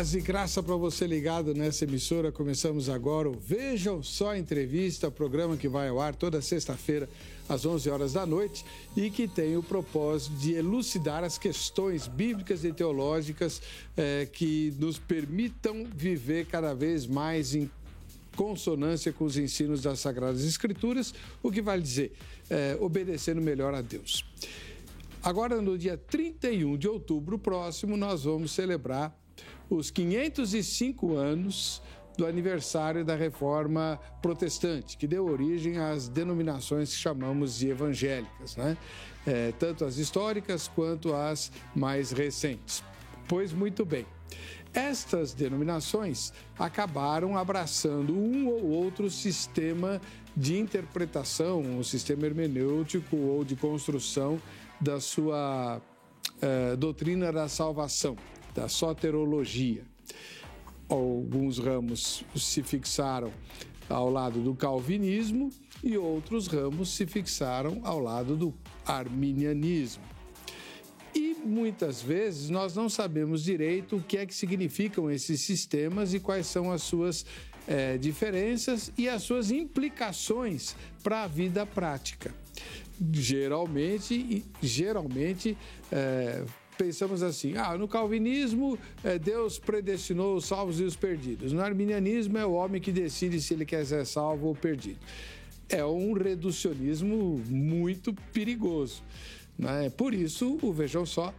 Paz e graça para você ligado nessa emissora. Começamos agora o Vejam Só Entrevista, programa que vai ao ar toda sexta-feira às 11 horas da noite e que tem o propósito de elucidar as questões bíblicas e teológicas eh, que nos permitam viver cada vez mais em consonância com os ensinos das Sagradas Escrituras, o que vale dizer, eh, obedecendo melhor a Deus. Agora, no dia 31 de outubro próximo, nós vamos celebrar os 505 anos do aniversário da reforma protestante, que deu origem às denominações que chamamos de evangélicas, né? É, tanto as históricas quanto as mais recentes. Pois muito bem. Estas denominações acabaram abraçando um ou outro sistema de interpretação, um sistema hermenêutico ou de construção da sua eh, doutrina da salvação da soterologia. Alguns ramos se fixaram ao lado do calvinismo e outros ramos se fixaram ao lado do arminianismo. E muitas vezes nós não sabemos direito o que é que significam esses sistemas e quais são as suas é, diferenças e as suas implicações para a vida prática. Geralmente, geralmente é, pensamos assim: ah, no calvinismo, é, Deus predestinou os salvos e os perdidos. No arminianismo, é o homem que decide se ele quer ser salvo ou perdido. É um reducionismo muito perigoso. Né? Por isso, o Vejam Só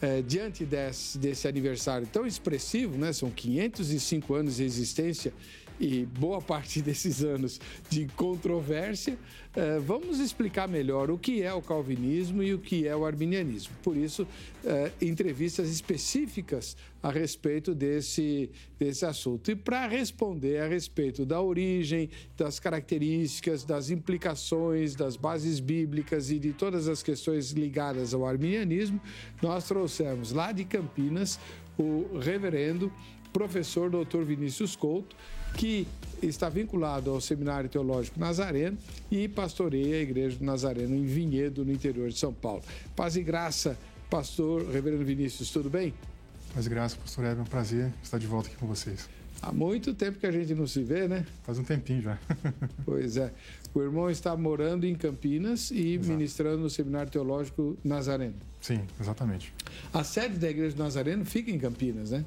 é, diante desse, desse, aniversário tão expressivo, né? são 505 anos de existência e boa parte desses anos de controvérsia, é, vamos explicar melhor o que é o calvinismo e o que é o arminianismo. Por isso, é, entrevistas específicas a respeito desse, desse assunto. E para responder a respeito da origem, das características, das implicações, das bases bíblicas e de todas as questões ligadas ao arminianismo, nós trouxemos lá de Campinas o reverendo professor Dr. Vinícius Couto, que está vinculado ao Seminário Teológico Nazareno e pastoreia a Igreja do Nazareno em Vinhedo, no interior de São Paulo. Paz e graça, pastor Reverendo Vinícius, tudo bem? Paz e graça, pastor Hélio, é um prazer estar de volta aqui com vocês. Há muito tempo que a gente não se vê, né? Faz um tempinho já. pois é. O irmão está morando em Campinas e Exato. ministrando no Seminário Teológico Nazareno. Sim, exatamente. A sede da Igreja do Nazareno fica em Campinas, né?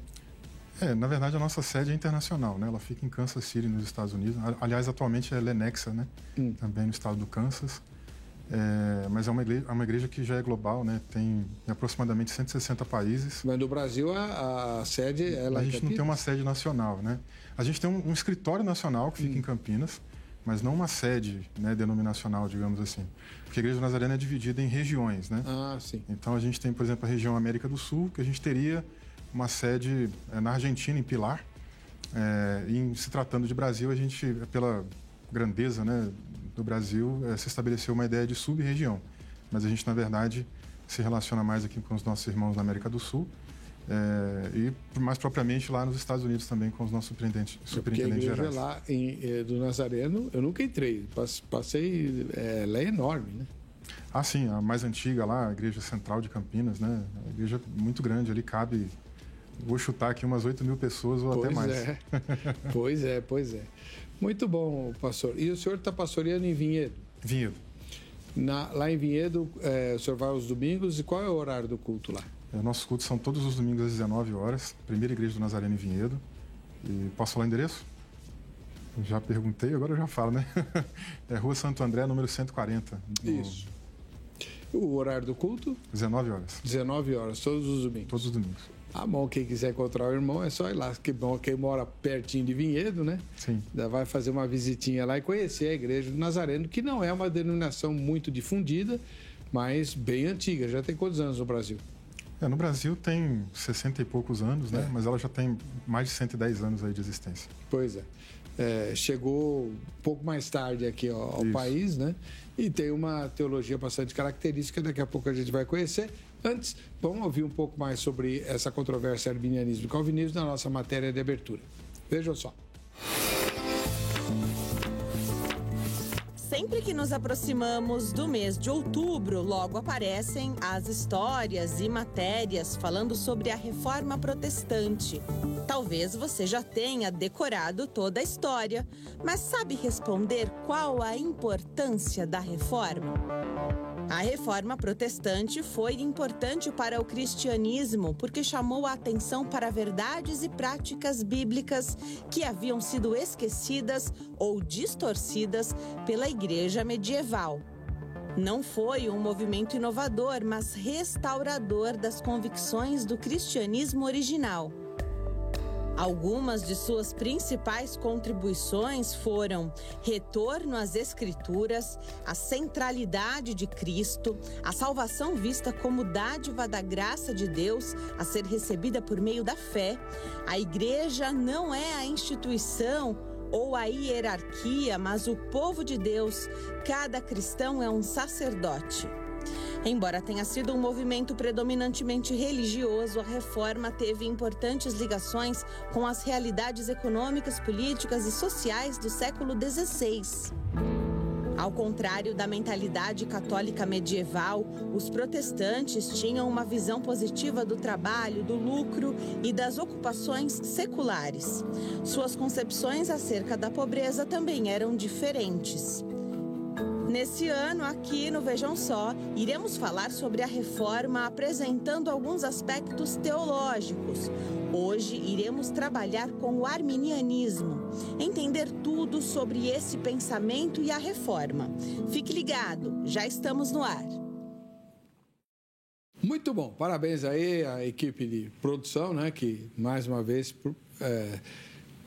É, na verdade a nossa sede é internacional, né? Ela fica em Kansas City, nos Estados Unidos. Aliás, atualmente é Lenexa, né? Hum. Também no estado do Kansas. É, mas é uma, igreja, é uma igreja que já é global, né? Tem aproximadamente 160 países. Mas no Brasil a, a sede é lá A gente não tem uma sede nacional, né? A gente tem um, um escritório nacional que fica hum. em Campinas, mas não uma sede né, denominacional, digamos assim. Porque a Igreja Nazarena é dividida em regiões, né? Ah, sim. Então a gente tem, por exemplo, a região América do Sul, que a gente teria uma sede é, na Argentina, em Pilar. É, em se tratando de Brasil, a gente, pela grandeza né, do Brasil, é, se estabeleceu uma ideia de sub-região. Mas a gente, na verdade, se relaciona mais aqui com os nossos irmãos na América do Sul. É, e mais propriamente lá nos Estados Unidos também com os nossos superintendentes, superintendentes a igreja lá em, eh, do Nazareno, eu nunca entrei, passei, é, ela é enorme, né? Ah, sim, a mais antiga lá, a igreja central de Campinas, né? A igreja muito grande ali, cabe Vou chutar aqui umas 8 mil pessoas ou pois até mais. É. pois é, pois é. Muito bom, pastor. E o senhor está pastoreando em Vinhedo? Vinhedo. Na, lá em Vinhedo, é, o senhor vai aos domingos e qual é o horário do culto lá? É, nossos cultos são todos os domingos às 19 horas. Primeira igreja do Nazareno em Vinhedo. E posso falar o endereço? Já perguntei, agora eu já falo, né? É Rua Santo André, número 140. No... Isso. O horário do culto? 19 horas. 19 horas, todos os domingos. Todos os domingos. Ah, bom, quem quiser encontrar o irmão é só ir lá. Que bom, quem mora pertinho de Vinhedo, né? Sim. Já vai fazer uma visitinha lá e conhecer a igreja do Nazareno, que não é uma denominação muito difundida, mas bem antiga. Já tem quantos anos no Brasil? É, no Brasil tem 60 e poucos anos, né? É. Mas ela já tem mais de 110 anos aí de existência. Pois é. é chegou um pouco mais tarde aqui ao, ao país, né? E tem uma teologia bastante característica, daqui a pouco a gente vai conhecer. Antes, vamos ouvir um pouco mais sobre essa controvérsia arminianismo e calvinismo na nossa matéria de abertura. Vejam só. Sempre que nos aproximamos do mês de outubro, logo aparecem as histórias e matérias falando sobre a reforma protestante. Talvez você já tenha decorado toda a história, mas sabe responder qual a importância da reforma? A reforma protestante foi importante para o cristianismo porque chamou a atenção para verdades e práticas bíblicas que haviam sido esquecidas ou distorcidas pela igreja medieval. Não foi um movimento inovador, mas restaurador das convicções do cristianismo original. Algumas de suas principais contribuições foram retorno às Escrituras, a centralidade de Cristo, a salvação vista como dádiva da graça de Deus a ser recebida por meio da fé. A igreja não é a instituição ou a hierarquia, mas o povo de Deus. Cada cristão é um sacerdote. Embora tenha sido um movimento predominantemente religioso, a reforma teve importantes ligações com as realidades econômicas, políticas e sociais do século XVI. Ao contrário da mentalidade católica medieval, os protestantes tinham uma visão positiva do trabalho, do lucro e das ocupações seculares. Suas concepções acerca da pobreza também eram diferentes. Nesse ano, aqui no Vejam Só, iremos falar sobre a reforma apresentando alguns aspectos teológicos. Hoje iremos trabalhar com o arminianismo, entender tudo sobre esse pensamento e a reforma. Fique ligado, já estamos no ar. Muito bom, parabéns aí à equipe de produção, né, que mais uma vez é,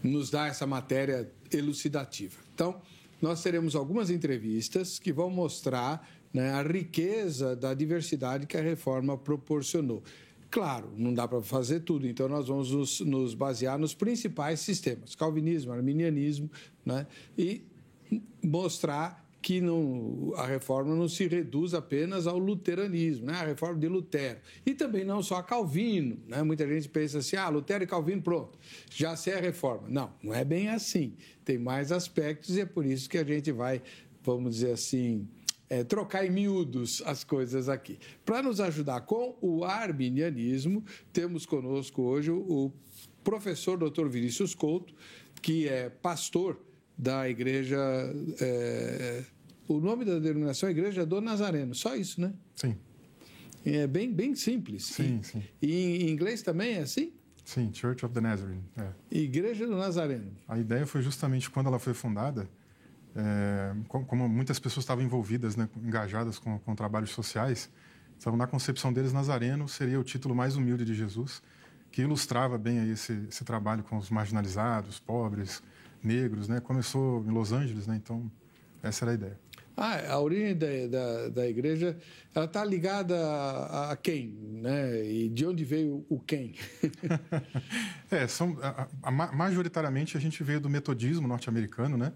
nos dá essa matéria elucidativa. Então, nós teremos algumas entrevistas que vão mostrar né, a riqueza da diversidade que a reforma proporcionou. Claro, não dá para fazer tudo, então nós vamos nos, nos, basear nos principais sistemas: calvinismo, arminianismo, né, e mostrar que não, a reforma não se reduz apenas ao luteranismo, né? a reforma de Lutero. E também não só a Calvino. Né? Muita gente pensa assim, ah, Lutero e Calvino, pronto, já sei a reforma. Não, não é bem assim. Tem mais aspectos e é por isso que a gente vai, vamos dizer assim, é, trocar em miúdos as coisas aqui. Para nos ajudar com o arminianismo, temos conosco hoje o professor Dr. Vinícius Couto, que é pastor da igreja. É, o nome da denominação é Igreja do Nazareno, só isso, né? Sim. É bem, bem simples. Sim, e, sim. E em inglês também é assim? Sim, Church of the Nazarene. É. Igreja do Nazareno. A ideia foi justamente quando ela foi fundada, é, como muitas pessoas estavam envolvidas, né, engajadas com, com trabalhos sociais, na concepção deles, Nazareno seria o título mais humilde de Jesus, que ilustrava bem aí esse, esse trabalho com os marginalizados, pobres, negros, né? Começou em Los Angeles, né? Então, essa era a ideia. Ah, a origem da, da, da igreja, ela está ligada a, a, quem, né? E de onde veio o quem? é, são, a, a, majoritariamente a gente veio do metodismo norte-americano, né?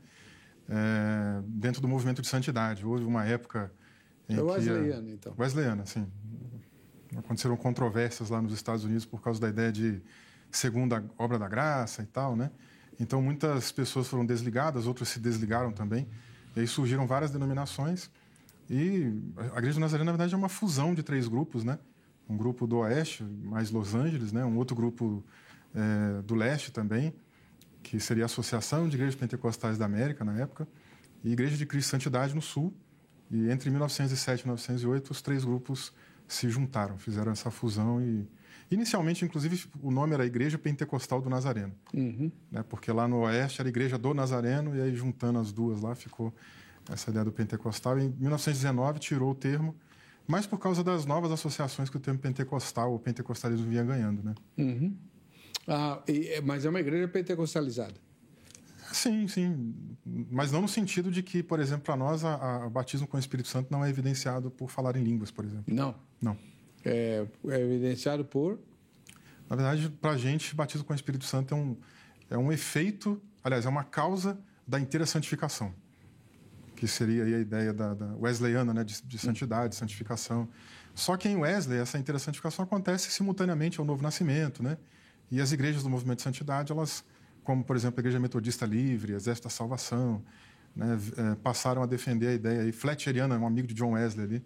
É, dentro do movimento de santidade. Houve uma época em é Wesleyana, então. Wesleyana, sim. Aconteceram controvérsias lá nos Estados Unidos por causa da ideia de segunda obra da graça e tal, né? Então, muitas pessoas foram desligadas, outras se desligaram também. E aí surgiram várias denominações. E a Igreja do Nazareno, na verdade, é uma fusão de três grupos, né? Um grupo do Oeste, mais Los Angeles, né? Um outro grupo é, do Leste também, que seria a Associação de Igrejas Pentecostais da América, na época, e Igreja de Cristo Santidade no Sul. E entre 1907 e 1908, os três grupos se juntaram, fizeram essa fusão e Inicialmente, inclusive, o nome era Igreja Pentecostal do Nazareno, uhum. né? porque lá no Oeste era Igreja do Nazareno, e aí juntando as duas lá ficou essa ideia do pentecostal. Em 1919 tirou o termo, mas por causa das novas associações que o termo pentecostal ou pentecostalismo vinha ganhando. Né? Uhum. Ah, e, é, mas é uma igreja pentecostalizada. Sim, sim. Mas não no sentido de que, por exemplo, para nós, o batismo com o Espírito Santo não é evidenciado por falar em línguas, por exemplo. Não. Não é, é evidenciado por? Na verdade, para a gente, batismo com o Espírito Santo é um, é um efeito, aliás, é uma causa da inteira santificação, que seria a ideia da, da wesleyana, né, de, de santidade, santificação. Só que em Wesley, essa inteira santificação acontece simultaneamente ao novo nascimento, né? E as igrejas do movimento de santidade, elas, como por exemplo a Igreja Metodista Livre, Exército da Salvação, né, é, passaram a defender a ideia, e Fletcheriana, um amigo de John Wesley ali,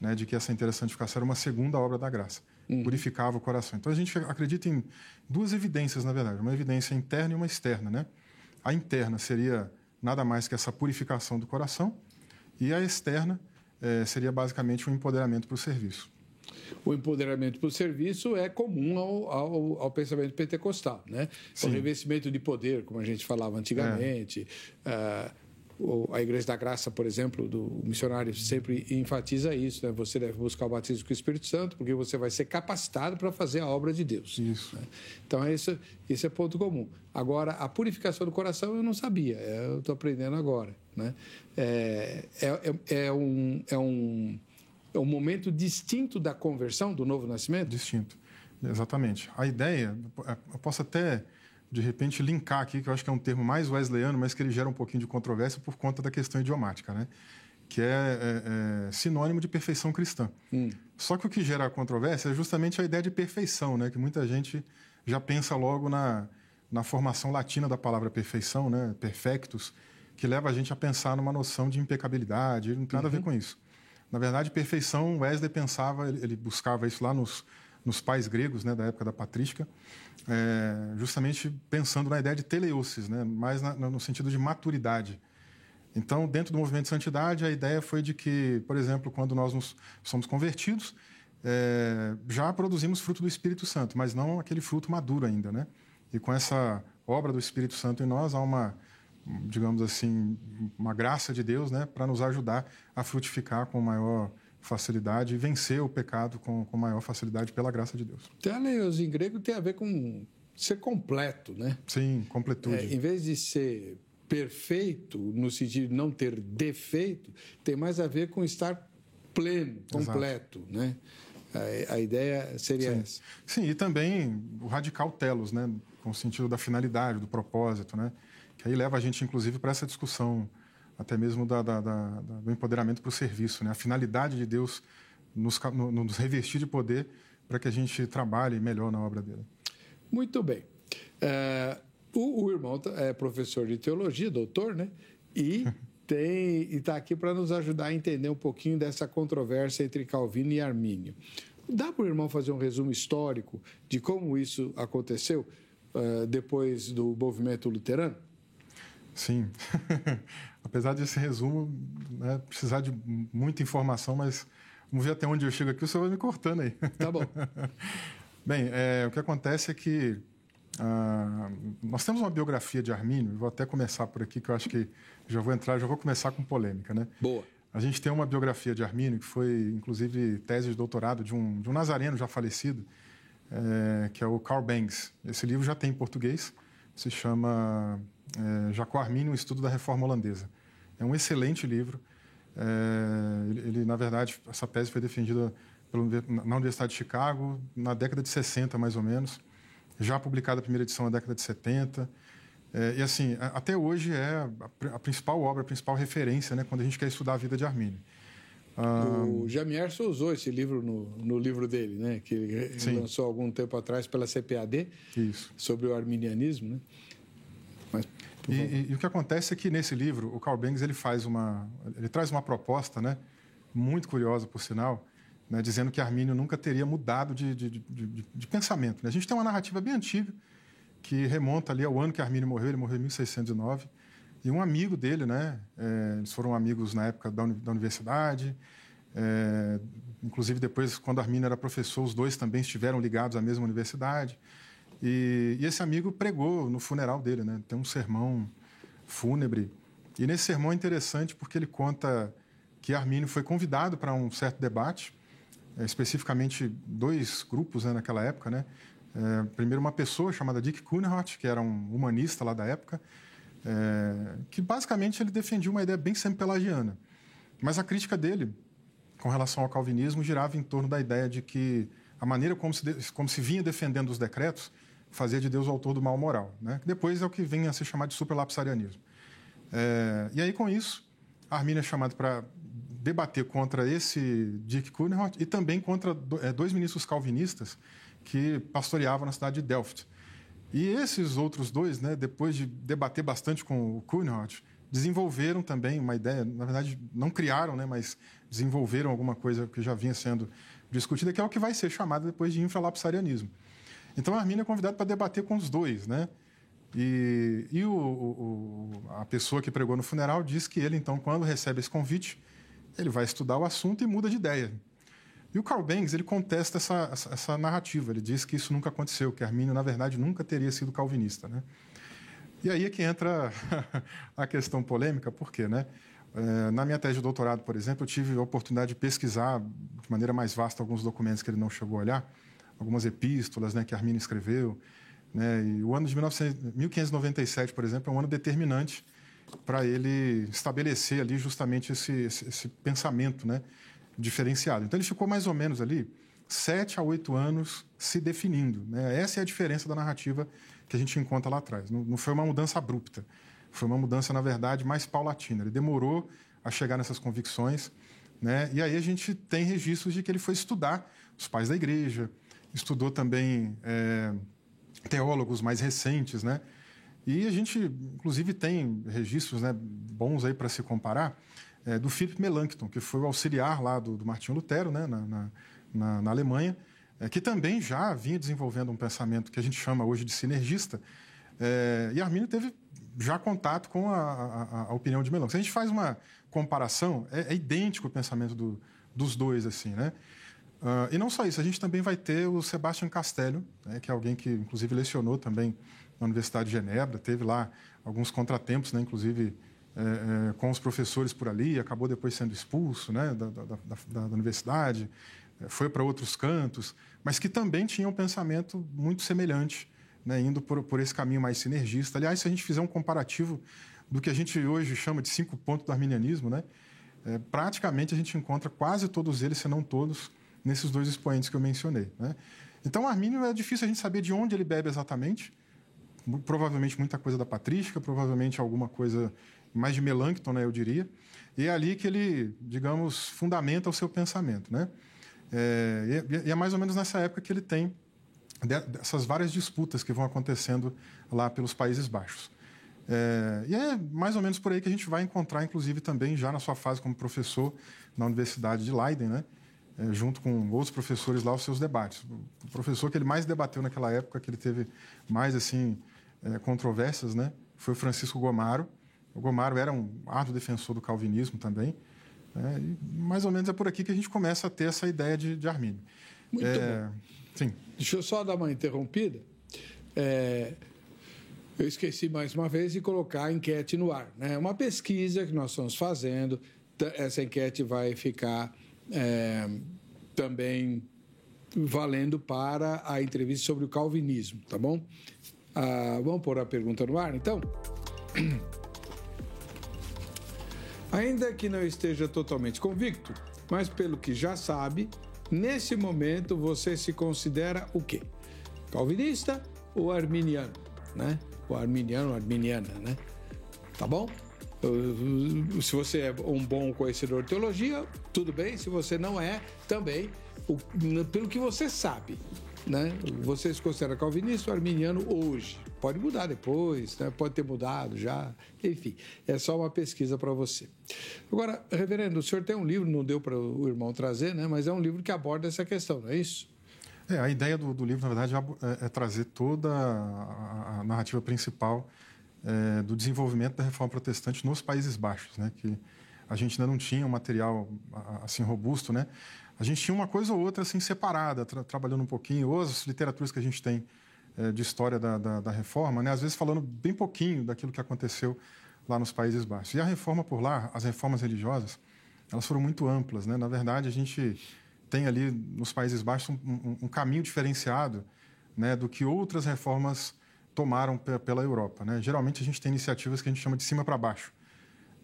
né, de que essa interessantificação era uma segunda obra da graça, uhum. purificava o coração. Então a gente acredita em duas evidências, na verdade, uma evidência interna e uma externa. Né? A interna seria nada mais que essa purificação do coração, e a externa é, seria basicamente um empoderamento para o serviço. O empoderamento para o serviço é comum ao, ao, ao, pensamento pentecostal, né? O revestimento de poder, como a gente falava antigamente. É. Uh, a Igreja da Graça, por exemplo, do missionário sempre enfatiza isso, né? Você deve buscar o batismo com o Espírito Santo, porque você vai ser capacitado para fazer a obra de Deus. Isso. Né? Então, isso, isso é ponto comum. Agora, a purificação do coração eu não sabia, é, eu estou aprendendo agora. Né? É, é, é, é, um, é, um, é um momento distinto da conversão, do novo nascimento? Distinto, exatamente. A ideia, eu posso até de repente linkar aqui, que eu acho que é um termo mais wesleyano, mas que ele gera um pouquinho de controvérsia por conta da questão idiomática, né? que é, é, é sinônimo de perfeição cristã. Hum. Só que o que gera controvérsia é justamente a ideia de perfeição, né? que muita gente já pensa logo na, na formação latina da palavra perfeição, né? perfectus, que leva a gente a pensar numa noção de impecabilidade, não tem nada uhum. a ver uhum. com isso. Na verdade, perfeição, Wesley pensava, ele, ele buscava isso lá nos, nos pais gregos né, da época da patrística, é, justamente pensando na ideia de teleosis, né, mais na, no sentido de maturidade. Então, dentro do movimento de santidade, a ideia foi de que, por exemplo, quando nós nos, somos convertidos, é, já produzimos fruto do Espírito Santo, mas não aquele fruto maduro ainda, né? E com essa obra do Espírito Santo em nós, há uma, digamos assim, uma graça de Deus, né, para nos ajudar a frutificar com maior facilidade e vencer o pecado com, com maior facilidade pela graça de Deus. Teleios em grego tem a ver com ser completo, né? Sim, completude. É, em vez de ser perfeito, no sentido de não ter defeito, tem mais a ver com estar pleno, completo, Exato. né? A, a, ideia seria Sim. essa. Sim, e também o radical telos, né? Com o sentido da finalidade, do propósito, né? Que aí leva a gente, inclusive, para essa discussão até mesmo da, da, da, do empoderamento para o serviço. Né? A finalidade de Deus nos, nos revestir de poder para que a gente trabalhe melhor na obra dele. Muito bem. É, o, o, irmão tá, é professor de teologia, doutor, né? E tem está aqui para nos ajudar a entender um pouquinho dessa controvérsia entre Calvino e Armínio. Dá para o irmão fazer um resumo histórico de como isso aconteceu uh, depois do movimento luterano? Sim. Apesar desse resumo né, precisar de muita informação, mas vamos ver até onde eu chego aqui, o senhor vai me cortando aí. Tá bom. Bem, é, o que acontece é que ah, nós temos uma biografia de Armínio, vou até começar por aqui, que eu acho que já vou entrar, já vou começar com polêmica, né? Boa. A gente tem uma biografia de Armínio, que foi, inclusive, tese de doutorado de um, de um nazareno já falecido, é, que é o Carl Banks. Esse livro já tem em português, se chama é, Jacó Arminio, um estudo da reforma holandesa. É um excelente livro. É, ele, ele, na verdade, essa tese foi defendida pelo, na Universidade de Chicago na década de 60, mais ou menos. Já publicada a primeira edição na década de 70. É, e assim, até hoje é a, a, principal obra, a principal referência, né, quando a gente quer estudar a vida de Armínio. O Jamierson usou esse livro no, no livro dele, né, que ele Sim. lançou algum tempo atrás pela CPAD, Isso. sobre o arminianismo. Né? Mas, e, e, e, o que acontece é que nesse livro o Carl Banks ele faz uma, ele traz uma proposta, né, muito curiosa por sinal, né, dizendo que Armínio nunca teria mudado de, de, de, de pensamento. Né? A gente tem uma narrativa bem antiga que remonta ali ao ano que Armínio morreu. Ele morreu em 1609 e um amigo dele, né, é, eles foram amigos na época da, da universidade. É, inclusive depois, quando Armínio era professor, os dois também estiveram ligados à mesma universidade. E, e, esse amigo pregou no funeral dele, né? Tem um sermão fúnebre. E nesse sermão é interessante porque ele conta que Armínio foi convidado para um certo debate, é, especificamente dois grupos né, naquela época, né? É, primeiro uma pessoa chamada Dick Kuhnhart, que era um humanista lá da época, é, que basicamente ele defendia uma ideia bem sempre pelagiana. Mas a crítica dele com relação ao calvinismo girava em torno da ideia de que a maneira como se, como se vinha defendendo os decretos fazia de Deus o autor do mal moral, né? depois é o que vem a ser chamado de superlapsarianismo. É, e aí, com isso, Armínio é chamado para debater contra esse Dick Kuhnhart e também contra é, dois ministros calvinistas que pastoreavam na cidade de Delft. E esses outros dois, né, depois de debater bastante com o Kuhnhart, desenvolveram também uma ideia, na verdade, não criaram, né, mas desenvolveram alguma coisa que já vinha sendo discutida, que é o que vai ser chamado depois de infralapsarianismo. Então, a é convidado para debater com os dois, né? E, e o, o, a pessoa que pregou no funeral diz que ele, então, quando recebe esse convite, ele vai estudar o assunto e muda de ideia. E o Carl Banks ele contesta essa, essa, essa narrativa. Ele diz que isso nunca aconteceu, que Armínio, na verdade, nunca teria sido calvinista. Né? E aí é que entra a questão polêmica, por quê? Né? É, na minha tese de doutorado, por exemplo, eu tive a oportunidade de pesquisar de maneira mais vasta alguns documentos que ele não chegou a olhar, algumas epístolas né, que Armínio escreveu. Né? E o ano de 1900, 1597, por exemplo, é um ano determinante para ele estabelecer ali justamente esse, esse, esse, pensamento né, diferenciado. Então, ele ficou mais ou menos ali sete a oito anos se definindo. Né? Essa é a diferença da narrativa que a gente encontra lá atrás. Não, não foi uma mudança abrupta. Foi uma mudança, na verdade, mais paulatina. Ele demorou a chegar nessas convicções. Né? E aí a gente tem registros de que ele foi estudar os pais da igreja, estudou também é, teólogos mais recentes. Né? E a gente, inclusive, tem registros né, bons aí para se comparar é, do Philip Melanchthon, que foi o auxiliar lá do, do Martinho Lutero né, na, na, na Alemanha, é, que também já vinha desenvolvendo um pensamento que a gente chama hoje de sinergista. É, e Arminio teve já contato com a, a, a opinião de Melanchthon. Se a gente faz uma comparação, é, é idêntico o pensamento do, dos dois, assim, né? Uh, e não só isso, a gente também vai ter o Sebastian Castello, né, que é alguém que, inclusive, lecionou também na Universidade de Genebra, teve lá alguns contratempos, né, inclusive é, é, com os professores por ali, acabou depois sendo expulso né, da, da, da, da universidade, é, foi para outros cantos, mas que também tinha um pensamento muito semelhante, né, indo por, por esse caminho mais sinergista. Aliás, se a gente fizer um comparativo do que a gente hoje chama de cinco pontos do arminianismo, né, é, praticamente a gente encontra quase todos eles, se não todos, nesses dois expoentes que eu mencionei. Né? Então, Armínio é difícil a gente saber de onde ele bebe exatamente. Provavelmente muita coisa da patrística, provavelmente alguma coisa mais de Melanchthon, né, eu diria. E é ali que ele, digamos, fundamenta o seu pensamento. Né? É, e é mais ou menos nessa época que ele tem dessas várias disputas que vão acontecendo lá pelos Países Baixos. É, e é mais ou menos por aí que a gente vai encontrar, inclusive, também já na sua fase como professor na Universidade de Leiden, né? É, junto com outros professores lá, os seus debates. O professor que ele mais debateu naquela época, que ele teve mais assim é, controvérsias, né? foi o Francisco Gomaro. O Gomaro era um árduo defensor do calvinismo também. Né? E mais ou menos é por aqui que a gente começa a ter essa ideia de, de Armínio. Muito é, bom. Sim. Deixa eu só dar uma interrompida. É, eu esqueci mais uma vez de colocar a enquete no ar. É né? uma pesquisa que nós estamos fazendo. Essa enquete vai ficar é, também valendo para a entrevista sobre o calvinismo, tá bom? Ah, vamos pôr a pergunta no ar, então? Ainda que não esteja totalmente convicto, mas pelo que já sabe, nesse momento você se considera o quê? Calvinista ou arminiano, né? O arminiano, arminiana, né? Tá bom? Se você é um bom conhecedor de teologia, tudo bem. Se você não é, também, pelo que você sabe, né? Você se considera calvinista ou arminiano hoje? Pode mudar depois, né? pode ter mudado já, enfim, é só uma pesquisa para você. Agora, reverendo, o senhor tem um livro, não deu para o irmão trazer, né? mas é um livro que aborda essa questão, não é isso? É, a ideia do, do livro, na verdade, é, é trazer toda a, a narrativa principal é, do desenvolvimento da reforma protestante nos Países Baixos, né? Que a gente ainda não tinha um material assim robusto, né? A gente tinha uma coisa ou outra assim separada, tra trabalhando um pouquinho, ou as literaturas que a gente tem é, de história da, da, da, reforma, né? Às vezes falando bem pouquinho daquilo que aconteceu lá nos Países Baixos. E a reforma por lá, as reformas religiosas, elas foram muito amplas, né? Na verdade, a gente tem ali nos Países Baixos um, um, um caminho diferenciado, né? Do que outras reformas tomaram pela Europa. Né? Geralmente a gente tem iniciativas que a gente chama de cima para baixo,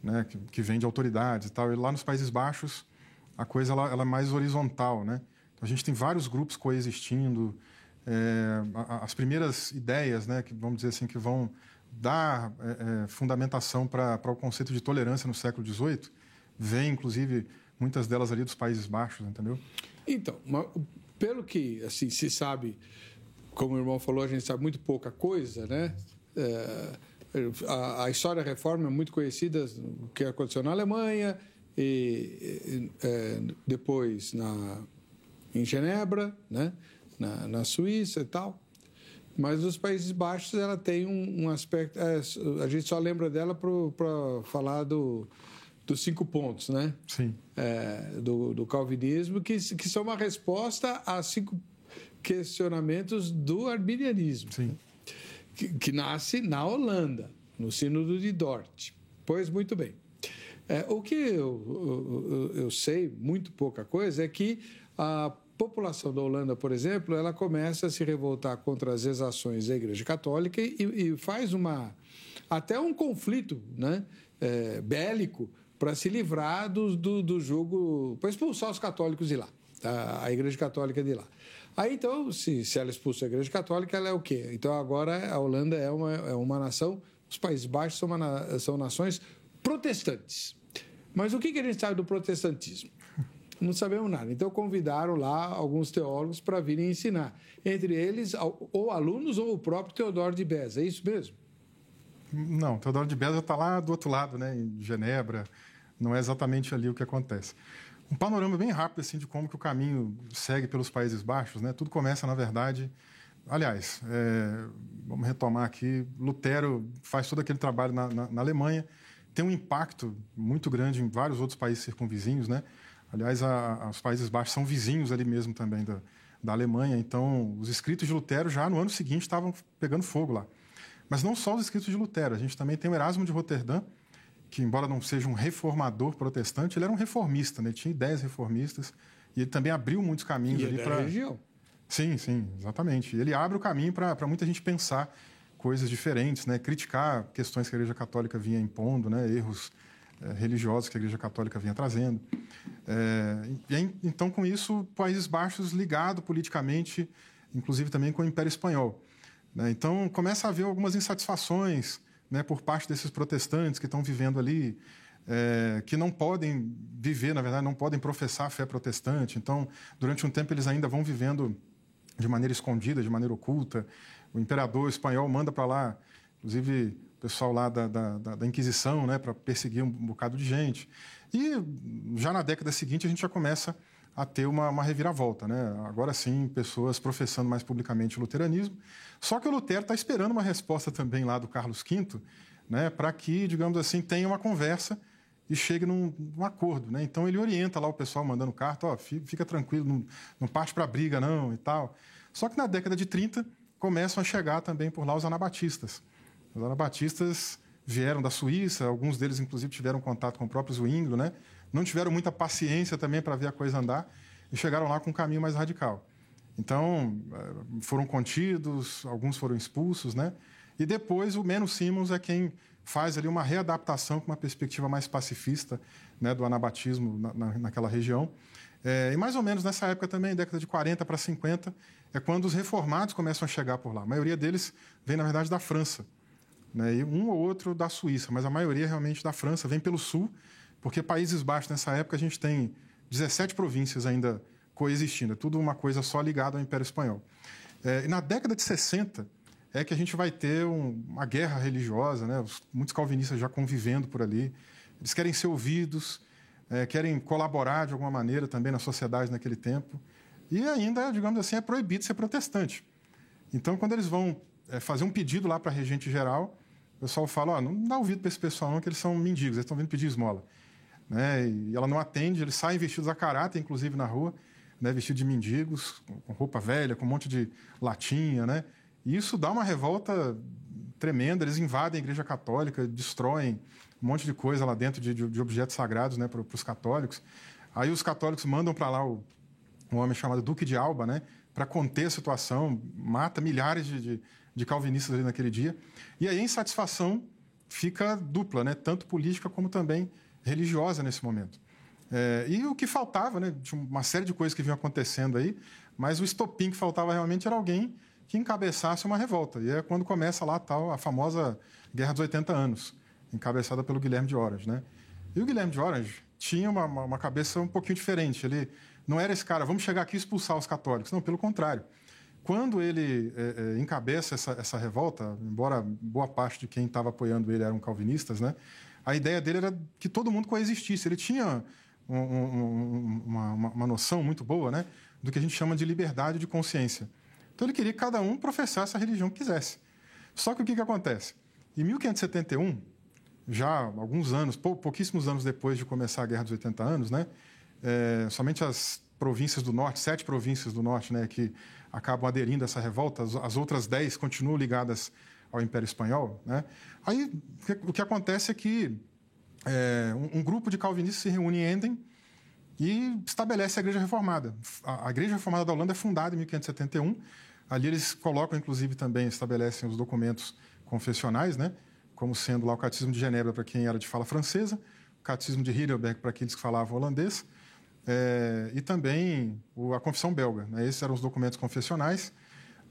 né? que, que vem de autoridades e tal. E lá nos Países Baixos a coisa ela, ela é mais horizontal. Né? Então, a gente tem vários grupos coexistindo. É, as primeiras ideias, né, que vamos dizer assim, que vão dar é, fundamentação para o conceito de tolerância no século XVIII, vem, inclusive, muitas delas ali dos Países Baixos, entendeu? Então, pelo que assim se sabe como o irmão falou, a gente sabe muito pouca coisa, né? É, a, a história da reforma é muito conhecida, o que aconteceu na Alemanha, e, é, depois na, em Genebra, né? na, na Suíça e tal. Mas nos Países Baixos ela tem um, um aspecto. É, a gente só lembra dela para falar do, dos cinco pontos, né? Sim. É, do, do calvinismo, que, que são uma resposta a cinco questionamentos do arminianismo. Sim. Que, que nasce na Holanda, no Sínodo de Dort. Pois muito bem. É, o que eu, eu, eu, sei, muito pouca coisa, é que a população da Holanda, por exemplo, ela começa a se revoltar contra as exações da Igreja Católica e, e faz uma até um conflito né, é, bélico para se livrar do, do, do jogo, para expulsar os católicos de lá, a Igreja Católica de lá. Aí então, se, se ela expulsa a Igreja Católica, ela é o quê? Então agora a Holanda é uma, é uma nação, os Países Baixos são, uma, são nações protestantes. Mas o que, que a gente sabe do protestantismo? Não sabemos nada. Então convidaram lá alguns teólogos para virem ensinar. Entre eles, ou alunos ou o próprio Teodoro de Beza. É isso mesmo? Não, Teodoro de Beza está lá do outro lado, né, em Genebra. Não é exatamente ali o que acontece. Um panorama bem rápido assim de como que o caminho segue pelos Países Baixos, né? Tudo começa, na verdade, aliás, é, vamos retomar aqui. Lutero faz todo aquele trabalho na, na, na Alemanha, tem um impacto muito grande em vários outros países circunvizinhos, né? Aliás, a, a, os Países Baixos são vizinhos ali mesmo também da, da Alemanha. Então, os escritos de Lutero já no ano seguinte estavam pegando fogo lá. Mas não só os escritos de Lutero, a gente também tem o Erasmo de Roterdã, que, embora não seja um reformador protestante, ele era um reformista, né? ele tinha ideias reformistas e ele também abriu muitos caminhos e ali para. região. Sim, sim, exatamente. Ele abre o caminho para muita gente pensar coisas diferentes, né? criticar questões que a Igreja Católica vinha impondo, né? erros é, religiosos que a Igreja Católica vinha trazendo. É, e, então, com isso, Países Baixos ligado politicamente, inclusive também com o Império Espanhol. Né? Então, começa a haver algumas insatisfações né, por parte desses protestantes que estão vivendo ali, é, que não podem viver, na verdade, não podem professar a fé protestante. Então, durante um tempo, eles ainda vão vivendo de maneira escondida, de maneira oculta. O imperador espanhol manda para lá, inclusive, o pessoal lá da, da, da Inquisição, né, para perseguir um bocado de gente. E já na década seguinte, a gente já começa a ter uma, uma reviravolta. Né? Agora sim, pessoas professando mais publicamente o luteranismo. Só que o Lutero está esperando uma resposta também lá do Carlos V, né, para que, digamos assim, tenha uma conversa e chegue num, num, acordo. Né? Então ele orienta lá o pessoal mandando carta, ó, fica tranquilo, não, não parte para briga não e tal. Só que na década de 30 começam a chegar também por lá os anabatistas. Os anabatistas vieram da Suíça, alguns deles inclusive tiveram contato com o próprio Zwinglio, né? Não tiveram muita paciência também para ver a coisa andar e chegaram lá com um caminho mais radical. Então, eh, foram contidos, alguns foram expulsos, né? E depois o Menos Simons é quem faz ali uma readaptação com uma perspectiva mais pacifista né, do anabatismo na, na, naquela região. É, e mais ou menos nessa época também, década de 40 para 50, é quando os reformados começam a chegar por lá. A maioria deles vem, na verdade, da França. Né, e um ou outro da Suíça, mas a maioria realmente da França, vem pelo sul porque Países Baixos, nessa época, a gente tem 17 províncias ainda coexistindo, é tudo uma coisa só ligada ao Império Espanhol. É, e na década de 60 é que a gente vai ter um, uma guerra religiosa, né? Os, muitos calvinistas já convivendo por ali. Eles querem ser ouvidos, é, querem colaborar de alguma maneira também na sociedade naquele tempo. E ainda, digamos assim, é proibido ser protestante. Então, quando eles vão é, fazer um pedido lá para a regente geral, o pessoal fala: oh, não dá ouvido para esse pessoal, não, que eles são mendigos, eles estão vindo pedir esmola né? E ela não atende, eles saem vestidos a caráter, inclusive na rua, né? Vestidos de mendigos, com roupa velha, com um monte de latinha, né? E isso dá uma revolta tremenda. Eles invadem a Igreja Católica, destroem um monte de coisa lá dentro de, de, de objetos sagrados, né? Para os católicos. Aí os católicos mandam para lá o, um homem chamado Duque de Alba, né? Para conter a situação, mata milhares de, de, de calvinistas ali naquele dia. E aí a insatisfação fica dupla, né? Tanto política como também religiosa nesse momento. É, e o que faltava, né, tinha uma série de coisas que vinham acontecendo aí, mas o estopim que faltava realmente era alguém que encabeçasse uma revolta. E é quando começa lá tal, a famosa Guerra dos 80 Anos, encabeçada pelo Guilherme de Orange. Né? E o Guilherme de Orange tinha uma, uma, cabeça um pouquinho diferente. Ele não era esse cara, vamos chegar aqui e expulsar os católicos. Não, pelo contrário. quando ele é, é, encabeça essa, essa revolta, embora boa parte de quem estava apoiando ele eram calvinistas, né? A ideia dele era que todo mundo coexistisse. Ele tinha um, um, uma, uma, noção muito boa, né? Do que a gente chama de liberdade de consciência. Então ele queria que cada um professasse a religião que quisesse. Só que o que, que acontece? Em 1571, já alguns anos, pou, pouquíssimos anos depois de começar a Guerra dos 80 Anos, né? É, somente as províncias do norte, sete províncias do norte, né, que acabam aderindo a essa revolta, as, as outras dez continuam ligadas ao Império Espanhol. Né? Aí o que acontece é que é, um, um, grupo de calvinistas se reúne em Enden e estabelece a Igreja Reformada. A, a, Igreja Reformada da Holanda é fundada em 1571. Ali eles colocam, inclusive, também estabelecem os documentos confessionais, né? como sendo lá o Catecismo de Genebra para quem era de fala francesa, o Catecismo de Heidelberg para aqueles que falavam holandês, é, e também o, a Confissão Belga. Né? Esses eram os documentos confessionais.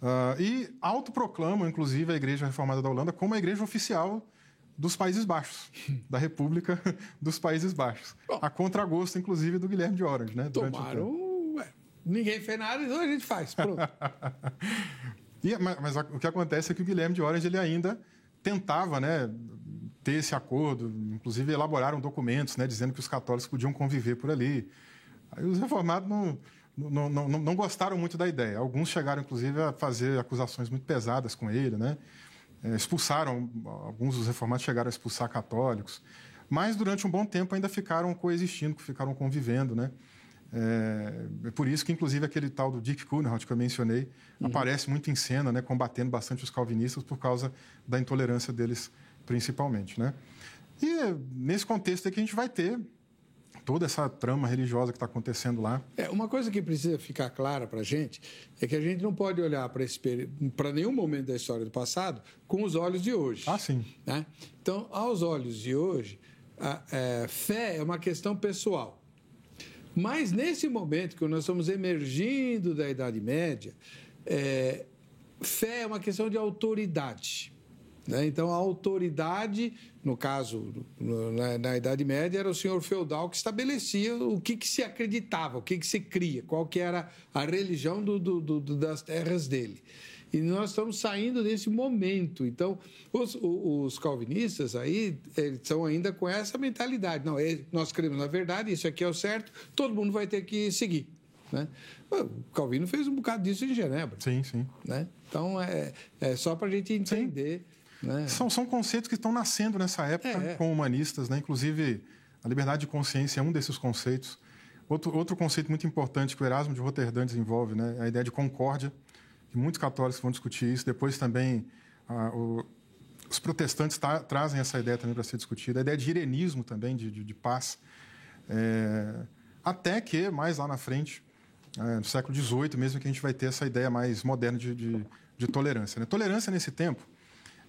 Uh, e autoproclamam, inclusive, a Igreja Reformada da Holanda como a igreja oficial dos Países Baixos, da República dos Países Baixos. Bom, a contragosto, inclusive, do Guilherme de Orange. Né, tomaram... Ué, ninguém fez nada, então a gente faz. Pronto. e, mas, mas, o que acontece é que o Guilherme de Orange ele ainda tentava né, ter esse acordo, inclusive elaboraram documentos né, dizendo que os católicos podiam conviver por ali. Aí os reformados não, não, não, não, gostaram muito da ideia. Alguns chegaram, inclusive, a fazer acusações muito pesadas com ele, né? É, expulsaram, alguns dos reformados chegaram a expulsar católicos. Mas, durante um bom tempo, ainda ficaram coexistindo, ficaram convivendo, né? É, é por isso que, inclusive, aquele tal do Dick Kuhnert que eu mencionei uhum. aparece muito em cena, né, combatendo bastante os calvinistas por causa da intolerância deles, principalmente. Né? E nesse contexto é que a gente vai ter toda essa trama religiosa que está acontecendo lá. É, uma coisa que precisa ficar clara para a gente é que a gente não pode olhar para nenhum momento da história do passado com os olhos de hoje. Ah, sim. Né? Então, aos olhos de hoje, a, é, fé é uma questão pessoal. Mas nesse momento que nós estamos emergindo da Idade Média, é, fé é uma questão de autoridade. Né? Então, a autoridade, no caso, na, na, Idade Média, era o senhor feudal que estabelecia o que, que se acreditava, o que, que se cria, qual que era a religião do, do, do, das terras dele. E nós estamos saindo desse momento. Então, os, os calvinistas aí estão ainda com essa mentalidade. Não, é, nós cremos na verdade, isso aqui é o certo, todo mundo vai ter que seguir. Né? O Calvino fez um bocado disso em Genebra. Sim, sim. Né? Então, é, é só para a gente entender. Sim né? São, são conceitos que estão nascendo nessa época é, com humanistas, né? inclusive a liberdade de consciência é um desses conceitos. Outro, outro conceito muito importante que o Erasmo de Roterdã desenvolve né? é a ideia de concórdia, que muitos católicos vão discutir isso. Depois também o, os protestantes tra trazem essa ideia também para ser discutida. A ideia de irenismo também, de, de, de paz. É, até que, mais lá na frente, é, no século XVIII mesmo, que a gente vai ter essa ideia mais moderna de, de, de tolerância. Né? Tolerância, nesse tempo,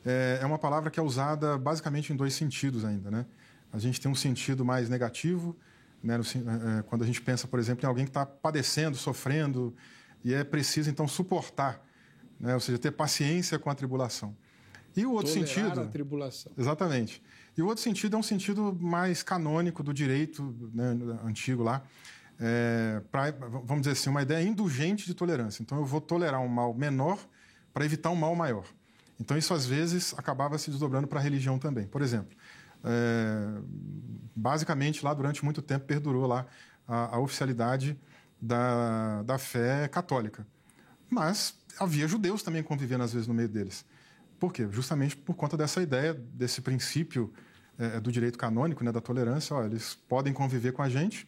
é, é uma palavra que é usada basicamente em dois sentidos ainda. Né? A gente tem um sentido mais negativo, né, no, é, quando a gente pensa, por exemplo, em alguém que está padecendo, sofrendo, e é preciso, então, suportar, né, ou seja, ter paciência com a tribulação. E o outro Tolerar sentido. a tribulação. Exatamente. E o outro sentido é um sentido mais canônico do direito né, antigo lá. É, pra, vamos dizer assim, uma ideia indulgente de tolerância. Então, eu vou tolerar um mal menor para evitar um mal maior. Então, isso às vezes acabava se desdobrando para a religião também. Por exemplo, é, basicamente lá durante muito tempo perdurou lá a, a oficialidade da, da fé católica. Mas havia judeus também convivendo às vezes no meio deles. Por quê? Justamente por conta dessa ideia, desse princípio é, do direito canônico, né, da tolerância. Ó, eles podem conviver com a gente,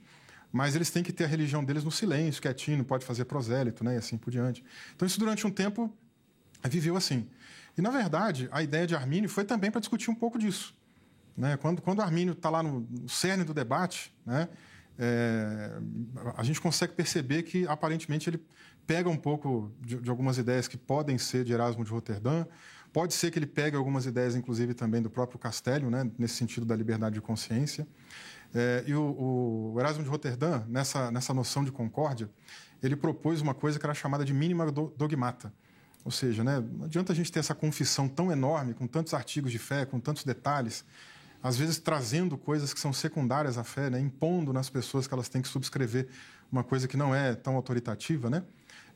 mas eles têm que ter a religião deles no silêncio, quietinho, não pode fazer prosélito, né, e assim por diante. Então, isso durante um tempo viveu assim. E, na verdade, a ideia de Armínio foi também para discutir um pouco disso. Né? Quando, quando Armínio está lá no, cerne do debate, né? É, a gente consegue perceber que, aparentemente, ele pega um pouco de, de, algumas ideias que podem ser de Erasmo de Roterdã, pode ser que ele pegue algumas ideias, inclusive, também do próprio Castélio, né? nesse sentido da liberdade de consciência. É, e o, o, Erasmo de Roterdã, nessa, nessa noção de concórdia, ele propôs uma coisa que era chamada de mínima dogmata, ou seja, né, não adianta a gente ter essa confissão tão enorme, com tantos artigos de fé, com tantos detalhes, às vezes trazendo coisas que são secundárias à fé, né, impondo nas pessoas que elas têm que subscrever uma coisa que não é tão autoritativa. Né?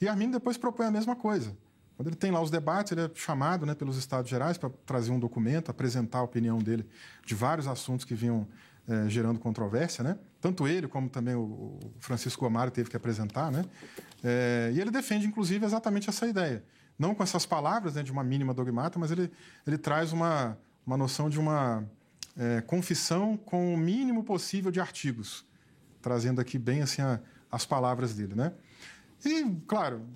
E Arminio depois propõe a mesma coisa. Quando ele tem lá os debates, ele é chamado né, pelos Estados Gerais para trazer um documento, apresentar a opinião dele de vários assuntos que vinham é, gerando controvérsia, né? Tanto ele como também o, Francisco Gomaro teve que apresentar, né? É, e ele defende, inclusive, exatamente essa ideia. Não com essas palavras né, de uma mínima dogmata, mas ele, ele traz uma, uma noção de uma é, confissão com o mínimo possível de artigos, trazendo aqui bem assim a, as palavras dele, né? E, claro,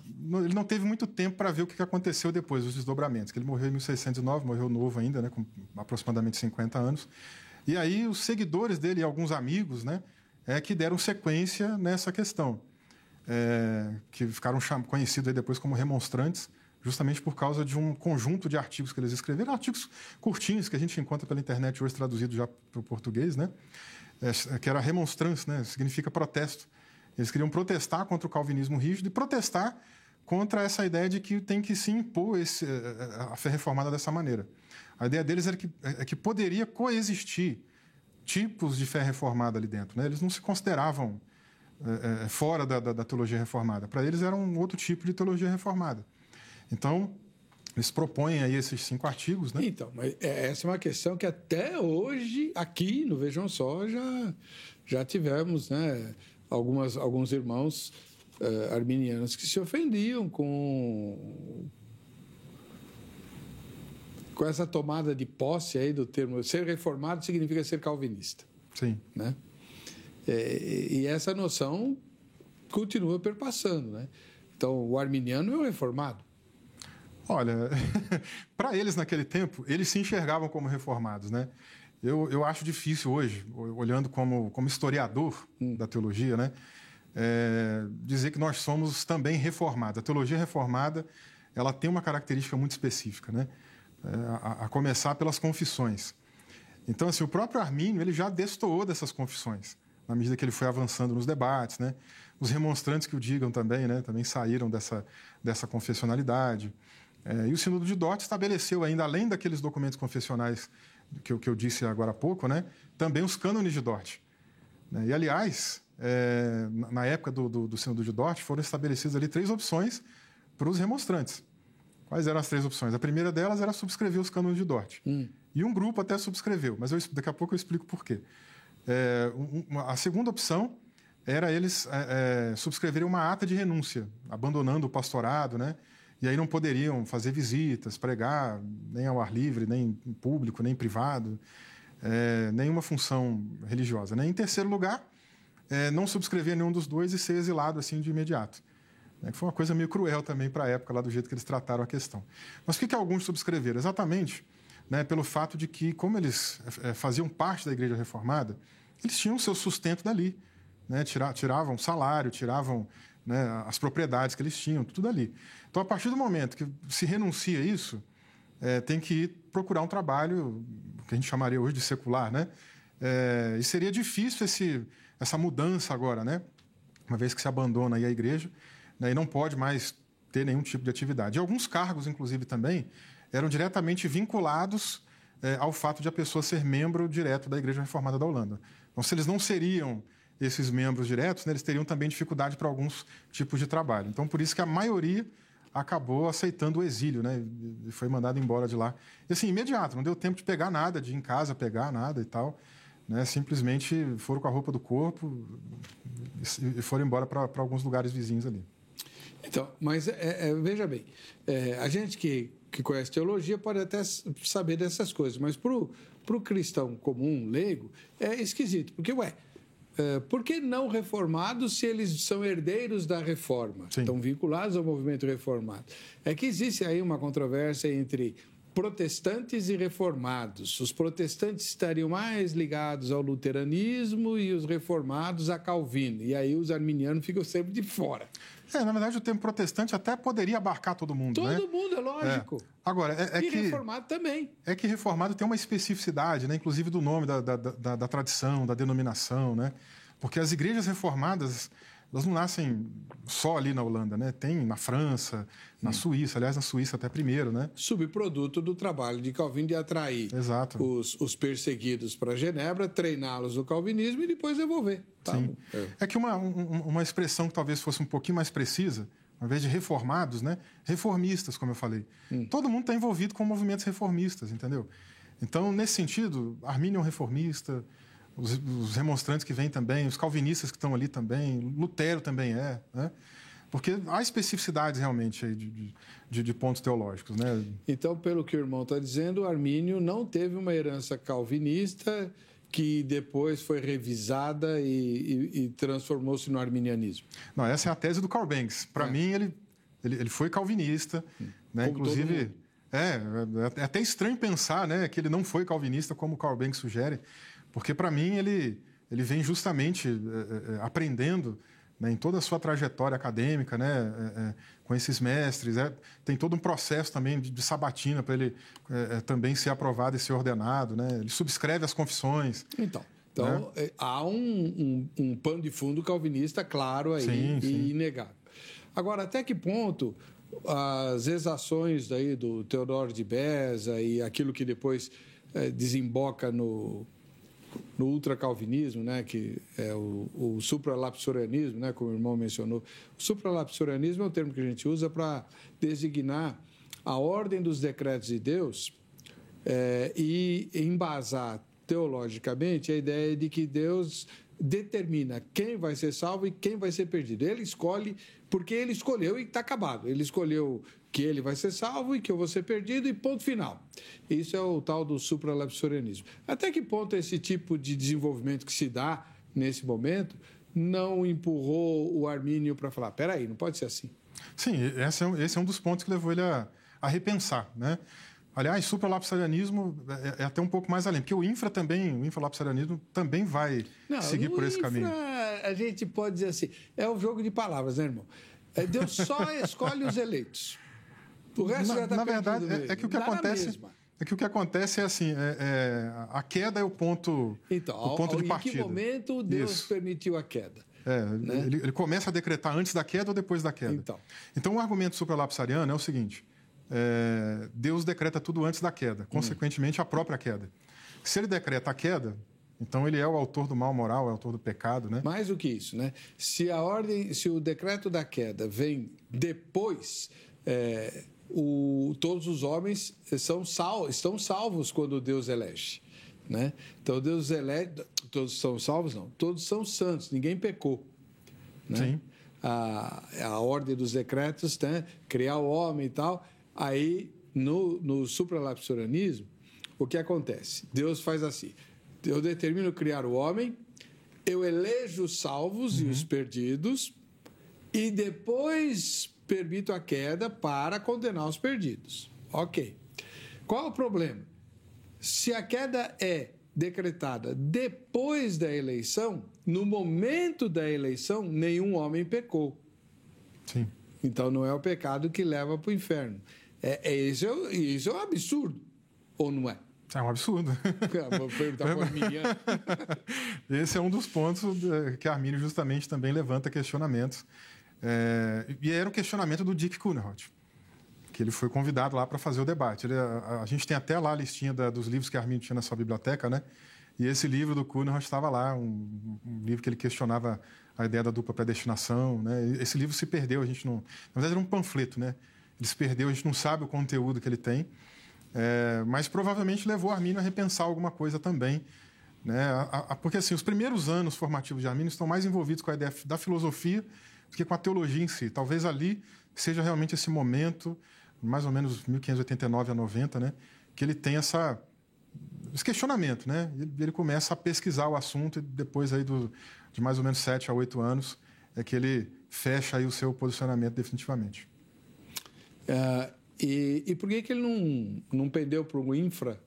ele não teve muito tempo para ver o que aconteceu depois, os desdobramentos, que ele morreu em 1609, morreu novo ainda, né, com aproximadamente 50 anos. E aí os seguidores dele e alguns amigos né, é que deram sequência nessa questão, é, que ficaram conhecidos depois como remonstrantes, justamente por causa de um conjunto de artigos que eles escreveram, artigos curtinhos que a gente encontra pela internet hoje traduzidos já para o português, né, é, que era remonstrância, né, significa protesto. Eles queriam protestar contra o calvinismo rígido e protestar contra essa ideia de que tem que se impor esse, eh, eh, a fé reformada dessa maneira. A ideia deles era que, é que poderia coexistir tipos de fé reformada ali dentro. Né? Eles não se consideravam é, fora da, da, da, teologia reformada. Para eles era um outro tipo de teologia reformada. Então, eles propõem aí esses cinco artigos. Né? Então, mas essa é uma questão que até hoje, aqui no Vejam Só, já, já tivemos né, algumas, alguns irmãos uh, arminianos que se ofendiam com com essa tomada de posse aí do termo ser reformado significa ser calvinista. Sim. Né? É, e essa noção continua perpassando, né? Então, o arminiano é o reformado. Olha, para eles naquele tempo, eles se enxergavam como reformados, né? Eu, eu acho difícil hoje, olhando como, como historiador hum. da teologia, né? É, dizer que nós somos também reformados. A teologia reformada, ela tem uma característica muito específica, né? É, a, a, começar pelas confissões. Então, assim, o próprio Armínio ele já destoou dessas confissões, na medida que ele foi avançando nos debates, né? Os remonstrantes que o digam também, né? Também saíram dessa, dessa confessionalidade. É, e o Sínodo de Dort estabeleceu ainda, além daqueles documentos confessionais que eu, que eu disse agora há pouco, né? Também os cânones de Dort. Né? E, aliás, é, na época do, do, do Sínodo de Dort, foram estabelecidas ali três opções para os remonstrantes. Quais eram as três opções? A primeira delas era subscrever os cânones de Dort. Hum. E um grupo até subscreveu, mas eu, daqui a pouco eu explico por quê. É, uma, a segunda opção era eles é, é, subscreverem uma ata de renúncia, abandonando o pastorado, né? E aí não poderiam fazer visitas, pregar, nem ao ar livre, nem em público, nem em privado, é, nenhuma função religiosa. Né? Em terceiro lugar, é, não subscrever nenhum dos dois e ser exilado assim de imediato. Né? Que foi uma coisa meio cruel também para a época, lá do jeito que eles trataram a questão. Mas o que, que alguns subscreveram? Exatamente né, pelo fato de que, como eles é, faziam parte da Igreja Reformada, eles tinham seu sustento dali. Né? Tiravam salário, tiravam né, as propriedades que eles tinham, tudo dali. Então, a partir do momento que se renuncia a isso, é, tem que ir procurar um trabalho que a gente chamaria hoje de secular, né? É, e seria difícil esse, essa mudança agora, né? Uma vez que se abandona a igreja né, e não pode mais ter nenhum tipo de atividade. E alguns cargos, inclusive, também eram diretamente vinculados é, ao fato de a pessoa ser membro direto da Igreja Reformada da Holanda. Então, se eles não seriam esses membros diretos, né, eles teriam também dificuldade para alguns tipos de trabalho. Então, por isso que a maioria acabou aceitando o exílio, né? E foi mandado embora de lá. E assim, imediato, não deu tempo de pegar nada, de ir em casa pegar nada e tal. Né? Simplesmente foram com a roupa do corpo e foram embora para alguns lugares vizinhos ali. Então, mas é, é, veja bem, é, a gente que, que conhece teologia pode até saber dessas coisas, mas para o cristão comum, leigo, é esquisito. Porque, ué, é, por que não reformados se eles são herdeiros da reforma? Sim. Estão vinculados ao movimento reformado. É que existe aí uma controvérsia entre protestantes e reformados. Os protestantes estariam mais ligados ao luteranismo e os reformados a Calvino. E aí os arminianos ficam sempre de fora. É, na verdade, o termo protestante até poderia abarcar todo mundo. Todo né? mundo, é lógico. É. Agora, é, é e que. reformado também. É que reformado tem uma especificidade, né? inclusive do nome, da, da, da, da tradição, da denominação, né? Porque as igrejas reformadas elas não nascem só ali na Holanda, né? Tem na França, na Suíça, aliás, na Suíça até primeiro, né? Subproduto do trabalho de Calvino de atrair Exato. Os, os perseguidos para Genebra, treiná-los no calvinismo e depois devolver. Tá? Sim. É. é. que uma, uma expressão que talvez fosse um pouquinho mais precisa, ao invés de reformados, né? reformistas, como eu falei. Hum. Todo mundo está envolvido com movimentos reformistas, entendeu? Então, nesse sentido, Armínio é um reformista, os, os remonstrantes que vêm também, os calvinistas que estão ali também, Lutero também é, né? Porque há especificidades realmente de, de, de, pontos teológicos. Né? Então, pelo que o irmão está dizendo, Armínio não teve uma herança calvinista que depois foi revisada e, e, e transformou-se no arminianismo. Não, essa é a tese do Karl Benz. Para é. mim, ele, ele, ele, foi calvinista, hum. né? inclusive... É, é, é até estranho pensar né, que ele não foi calvinista, como o Karl Benz sugere, porque, para mim, ele, ele vem justamente é, é, aprendendo né, em toda a sua trajetória acadêmica, né, é, é, com esses mestres. É, tem todo um processo também de, de sabatina para ele é, é, também ser aprovado e ser ordenado. Né? Ele subscreve as confissões. Então. Então, né? É, há um, um, um, pano de fundo calvinista claro aí sim, e sim. inegável. Agora, até que ponto as exações daí do Teodoro de Beza e aquilo que depois desemboca no, no ultracalvinismo, né, que é o, o supralapsorianismo, né, como o irmão mencionou. O supralapsorianismo é um termo que a gente usa para designar a ordem dos decretos de Deus é, e embasar teologicamente a ideia de que Deus determina quem vai ser salvo e quem vai ser perdido. Ele escolhe porque ele escolheu e está acabado. Ele escolheu que ele vai ser salvo e que eu vou ser perdido e ponto final. Isso é o tal do supralapsorianismo. Até que ponto esse tipo de desenvolvimento que se dá nesse momento não empurrou o Armínio para falar, peraí, não pode ser assim? Sim, esse é, um, esse é um dos pontos que levou ele a, a repensar, né? Aliás, supralapsarianismo é, é, até um pouco mais além, porque o infra também, o infralapsarianismo também vai não, seguir por esse infra, caminho. A gente pode dizer assim, é o jogo de palavras, né, irmão? É, Deus só escolhe os eleitos. O resto na, já tá Na verdade, é, é, que o que acontece. É que o que acontece é assim, é, é, a queda é o ponto, então, o ponto ao, de partida. Em que momento Deus Isso. permitiu a queda? É, né? ele, ele, começa a decretar antes da queda ou depois da queda. Então, então o argumento supralapsariano é o seguinte: é, Deus decreta tudo antes da queda, hum. consequentemente a própria queda. Se ele decreta a queda, então ele é o autor do mal moral, é o autor do pecado, né? Mais do que isso, né? Se a ordem, se o decreto da queda vem depois, é, o, todos os homens são sal, estão salvos quando Deus elege. Né? Então Deus elege, todos são salvos? Não, todos são santos, ninguém pecou. Né? Sim. A, a ordem dos decretos, né? criar o homem e tal. Aí, no, no supralapsorianismo, o que acontece? Deus faz assim: eu determino criar o homem, eu elejo os salvos uhum. e os perdidos, e depois permito a queda para condenar os perdidos. Ok. Qual o problema? Se a queda é decretada depois da eleição, no momento da eleição, nenhum homem pecou. Sim. Então não é o pecado que leva para o inferno. É, é, isso, é, isso é um absurdo, ou não é? É um absurdo. Vou perguntar para. Esse é um dos pontos que Armínio justamente também levanta questionamentos é, e era o questionamento do Dick Kuhnert, que ele foi convidado lá para fazer o debate. Ele, a, a, gente tem até lá a listinha da, dos livros que Armin tinha na sua biblioteca, né? E esse livro do Kuhnert estava lá, um, um, livro que ele questionava a ideia da dupla predestinação, né? Esse livro se perdeu, a gente não... Na verdade, era um panfleto, né? Ele se perdeu, a gente não sabe o conteúdo que ele tem, é, mas provavelmente levou Arminio a repensar alguma coisa também, né? A, a, porque, assim, os primeiros anos formativos de Arminio estão mais envolvidos com a ideia da filosofia do que com a teologia em si. Talvez ali seja realmente esse momento, mais ou menos 1589 a 90, né, que ele tem essa esse questionamento, né? Ele começa a pesquisar o assunto e depois aí do, de mais ou menos sete a oito anos é que ele fecha aí o seu posicionamento definitivamente. É, e, e por que, que ele não, não pendeu para o infra?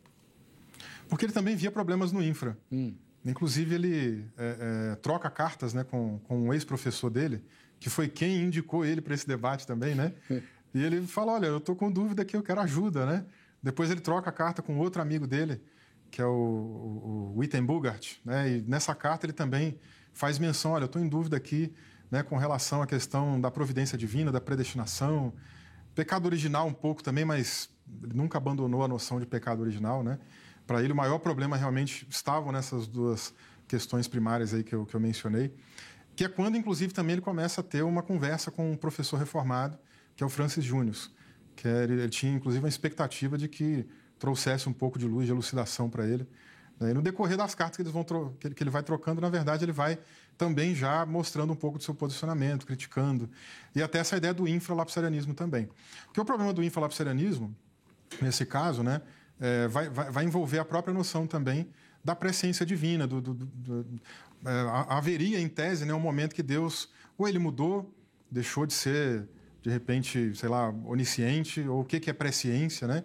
Porque ele também via problemas no infra. Hum. Inclusive, ele é, é, troca cartas né, com, com um ex-professor dele, que foi quem indicou ele para esse debate também, né? E ele fala, olha, eu estou com dúvida aqui, eu quero ajuda, né? Depois ele troca a carta com outro amigo dele, que é o, o, o Witten Bugart, né? E nessa carta ele também faz menção, olha, eu estou em dúvida aqui, né, com relação à questão da providência divina, da predestinação, pecado original um pouco também, mas ele nunca abandonou a noção de pecado original, né? Para ele o maior problema realmente estavam nessas duas questões primárias aí que eu, que eu mencionei. Que é quando, inclusive, também ele começa a ter uma conversa com um professor reformado, que é o Francis Júnior, que é, ele, ele tinha, inclusive, uma expectativa de que trouxesse um pouco de luz, de elucidação para ele. E no decorrer das cartas que, eles vão que ele vai trocando, na verdade, ele vai também já mostrando um pouco do seu posicionamento, criticando. E até essa ideia do infralapsarianismo também. Porque o problema do infralapsarianismo, nesse caso, né, é, vai, vai, vai, envolver a própria noção também da presciência divina. Do, do, do, é, haveria, em tese, né, um momento que Deus, ou ele mudou, deixou de ser, de repente, sei lá, onisciente, ou o que, que é presciência, né?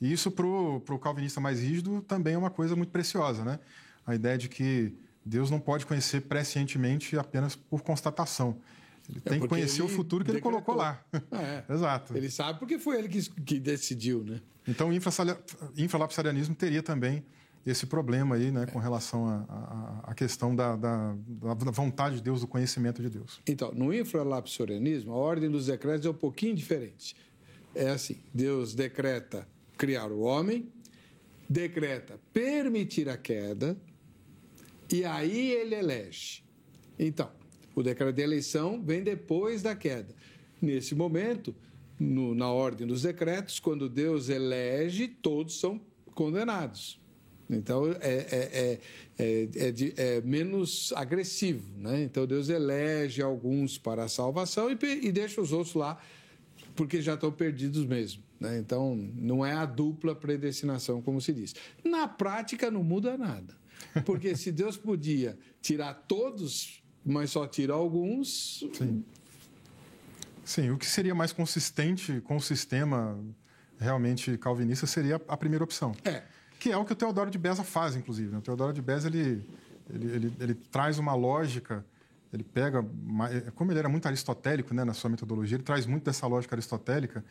E isso, para o calvinista mais rígido, também é uma coisa muito preciosa, né? A ideia de que Deus não pode conhecer prescientemente apenas por constatação. Ele é tem que conhecer o futuro que decretou. ele colocou lá. É. Exato. Ele sabe porque foi ele que, que decidiu, né? Então, o infralapsarianismo teria também esse problema aí, né, com relação à questão da, da, da, vontade de Deus, do conhecimento de Deus. Então, no infralapsarianismo, a ordem dos decretos é um pouquinho diferente. É assim: Deus decreta criar o homem, decreta permitir a queda, e aí ele elege. Então, o decreto de eleição vem depois da queda. Nesse momento, no, na ordem dos decretos, quando Deus elege, todos são condenados. Então, é, é, é, é, menos agressivo. Né? Então, Deus elege alguns para a salvação e, e deixa os outros lá, porque já estão perdidos mesmo. Né? Então, não é a dupla predestinação, como se diz. Na prática, não muda nada. Porque se Deus podia tirar todos, mas só tira alguns. Sim. Sim, o que seria mais consistente com o sistema realmente calvinista seria a primeira opção. É. Que é o que o Teodoro de Beza faz, inclusive. Né? O Teodoro de Beza ele, ele, ele, ele traz uma lógica ele pega, como ele era muito aristotélico né, na sua metodologia, ele traz muito dessa lógica aristotélica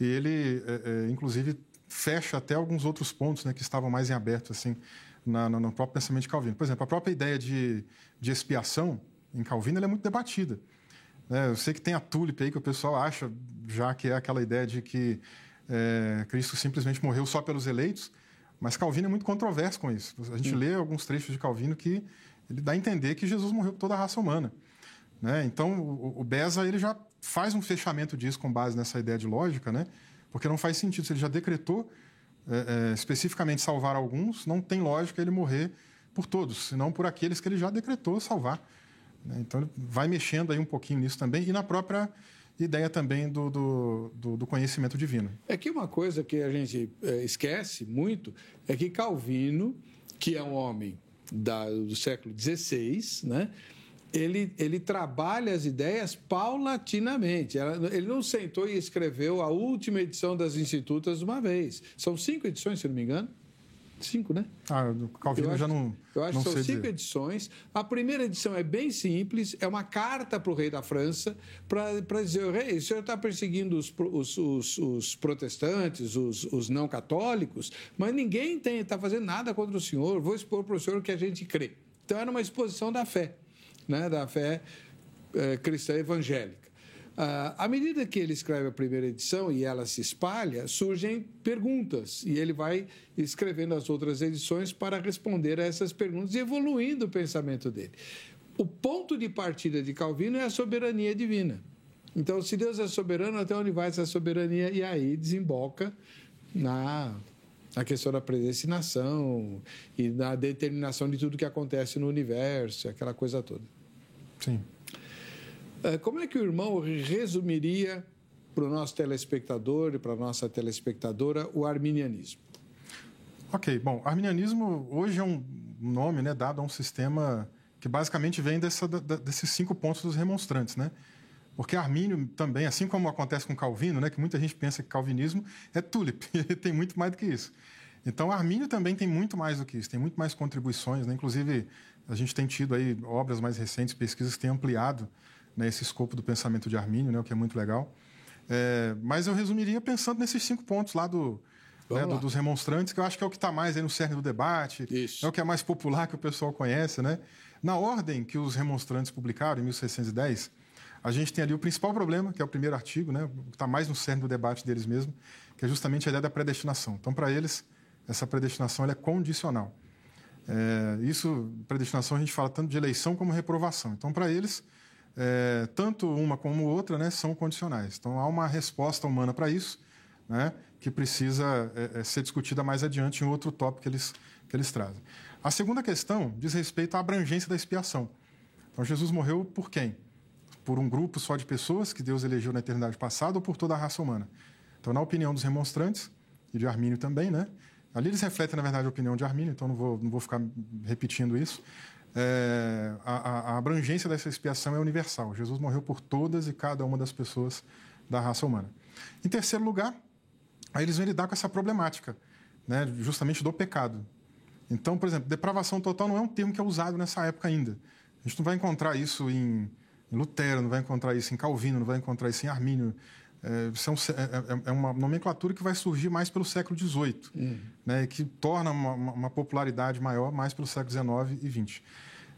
e ele, é, é, inclusive, fecha até alguns outros pontos né, que estavam mais em aberto assim, na, no próprio pensamento de Calvino. Por exemplo, a própria ideia de, de expiação em Calvino é muito debatida. É, eu sei que tem a tulip aí que o pessoal acha já que é aquela ideia de que é, Cristo simplesmente morreu só pelos eleitos, mas Calvino é muito controverso com isso. A gente Sim. lê alguns trechos de Calvino que ele dá a entender que Jesus morreu por toda a raça humana. Né? Então, o, o Beza ele já faz um fechamento disso com base nessa ideia de lógica, né? porque não faz sentido. Se ele já decretou é, é, especificamente salvar alguns, não tem lógica ele morrer por todos, senão por aqueles que ele já decretou salvar. Né? Então, ele vai mexendo aí um pouquinho nisso também e na própria ideia também do, do, do, do conhecimento divino. É que uma coisa que a gente é, esquece muito é que Calvino, que é um homem da, do século XVI, né? ele, ele trabalha as ideias paulatinamente. Ele não sentou e escreveu a última edição das Institutas uma vez. São cinco edições, se não me engano. Cinco, né? Ah, do Calvino eu já não. Eu acho não que são cinco dizer. edições. A primeira edição é bem simples, é uma carta para o rei da França para dizer: rei, o senhor está perseguindo os, os, os, os protestantes, os, os, não católicos, mas ninguém está fazendo nada contra o senhor. Vou expor para o senhor o que a gente crê. Então era uma exposição da fé né, da fé é, cristã evangélica. Ah, à medida que ele escreve a primeira edição e ela se espalha, surgem perguntas e ele vai escrevendo as outras edições para responder a essas perguntas e evoluindo o pensamento dele. O ponto de partida de Calvino é a soberania divina. Então, se Deus é soberano, até onde vai essa soberania? E aí desemboca na, na questão da predestinação e na determinação de tudo que acontece no universo, aquela coisa toda. Sim. É, como é que o irmão resumiria para o nosso telespectador e para a nossa telespectadora o arminianismo? Ok, bom, arminianismo hoje é um nome né, dado a um sistema que basicamente vem dessa, desses cinco pontos dos remonstrantes, né? Porque Armínio também, assim como acontece com Calvino, né, que muita gente pensa que calvinismo é tulip, ele tem muito mais do que isso. Então, Armínio também tem muito mais do que isso, tem muito mais contribuições, né? inclusive a gente tem tido aí obras mais recentes, pesquisas que têm ampliado né, esse escopo do pensamento de Armínio, né, o que é muito legal. É, mas eu resumiria pensando nesses cinco pontos lá, do, né, do dos remonstrantes, que eu acho que é o que está mais aí no cerne do debate, Isso. é o que é mais popular, que o pessoal conhece. Né? Na ordem que os remonstrantes publicaram, em 1610, a gente tem ali o principal problema, que é o primeiro artigo, né, que está mais no cerne do debate deles mesmo, que é justamente a ideia da predestinação. Então, para eles, essa predestinação é condicional. É, isso, predestinação, a gente fala tanto de eleição como reprovação. Então, para eles, é, tanto uma como outra né, são condicionais. Então, há uma resposta humana para isso, né, que precisa é, é, ser discutida mais adiante em outro tópico que eles, que eles trazem. A segunda questão diz respeito à abrangência da expiação. Então, Jesus morreu por quem? Por um grupo só de pessoas que Deus elegeu na eternidade passada ou por toda a raça humana? Então, na opinião dos remonstrantes, e de Armínio também, né? Ali eles refletem, na verdade, a opinião de Armínio, então não vou, não vou ficar repetindo isso. É, a, a, abrangência dessa expiação é universal. Jesus morreu por todas e cada uma das pessoas da raça humana. Em terceiro lugar, aí eles vão lidar com essa problemática, né, justamente do pecado. Então, por exemplo, depravação total não é um termo que é usado nessa época ainda. A gente não vai encontrar isso em, em Lutero, não vai encontrar isso em Calvino, não vai encontrar isso em Armínio. É, são, é, é, é, uma nomenclatura que vai surgir mais pelo século XVIII, uhum. né, que torna uma, uma, popularidade maior mais pelo século XIX e XX.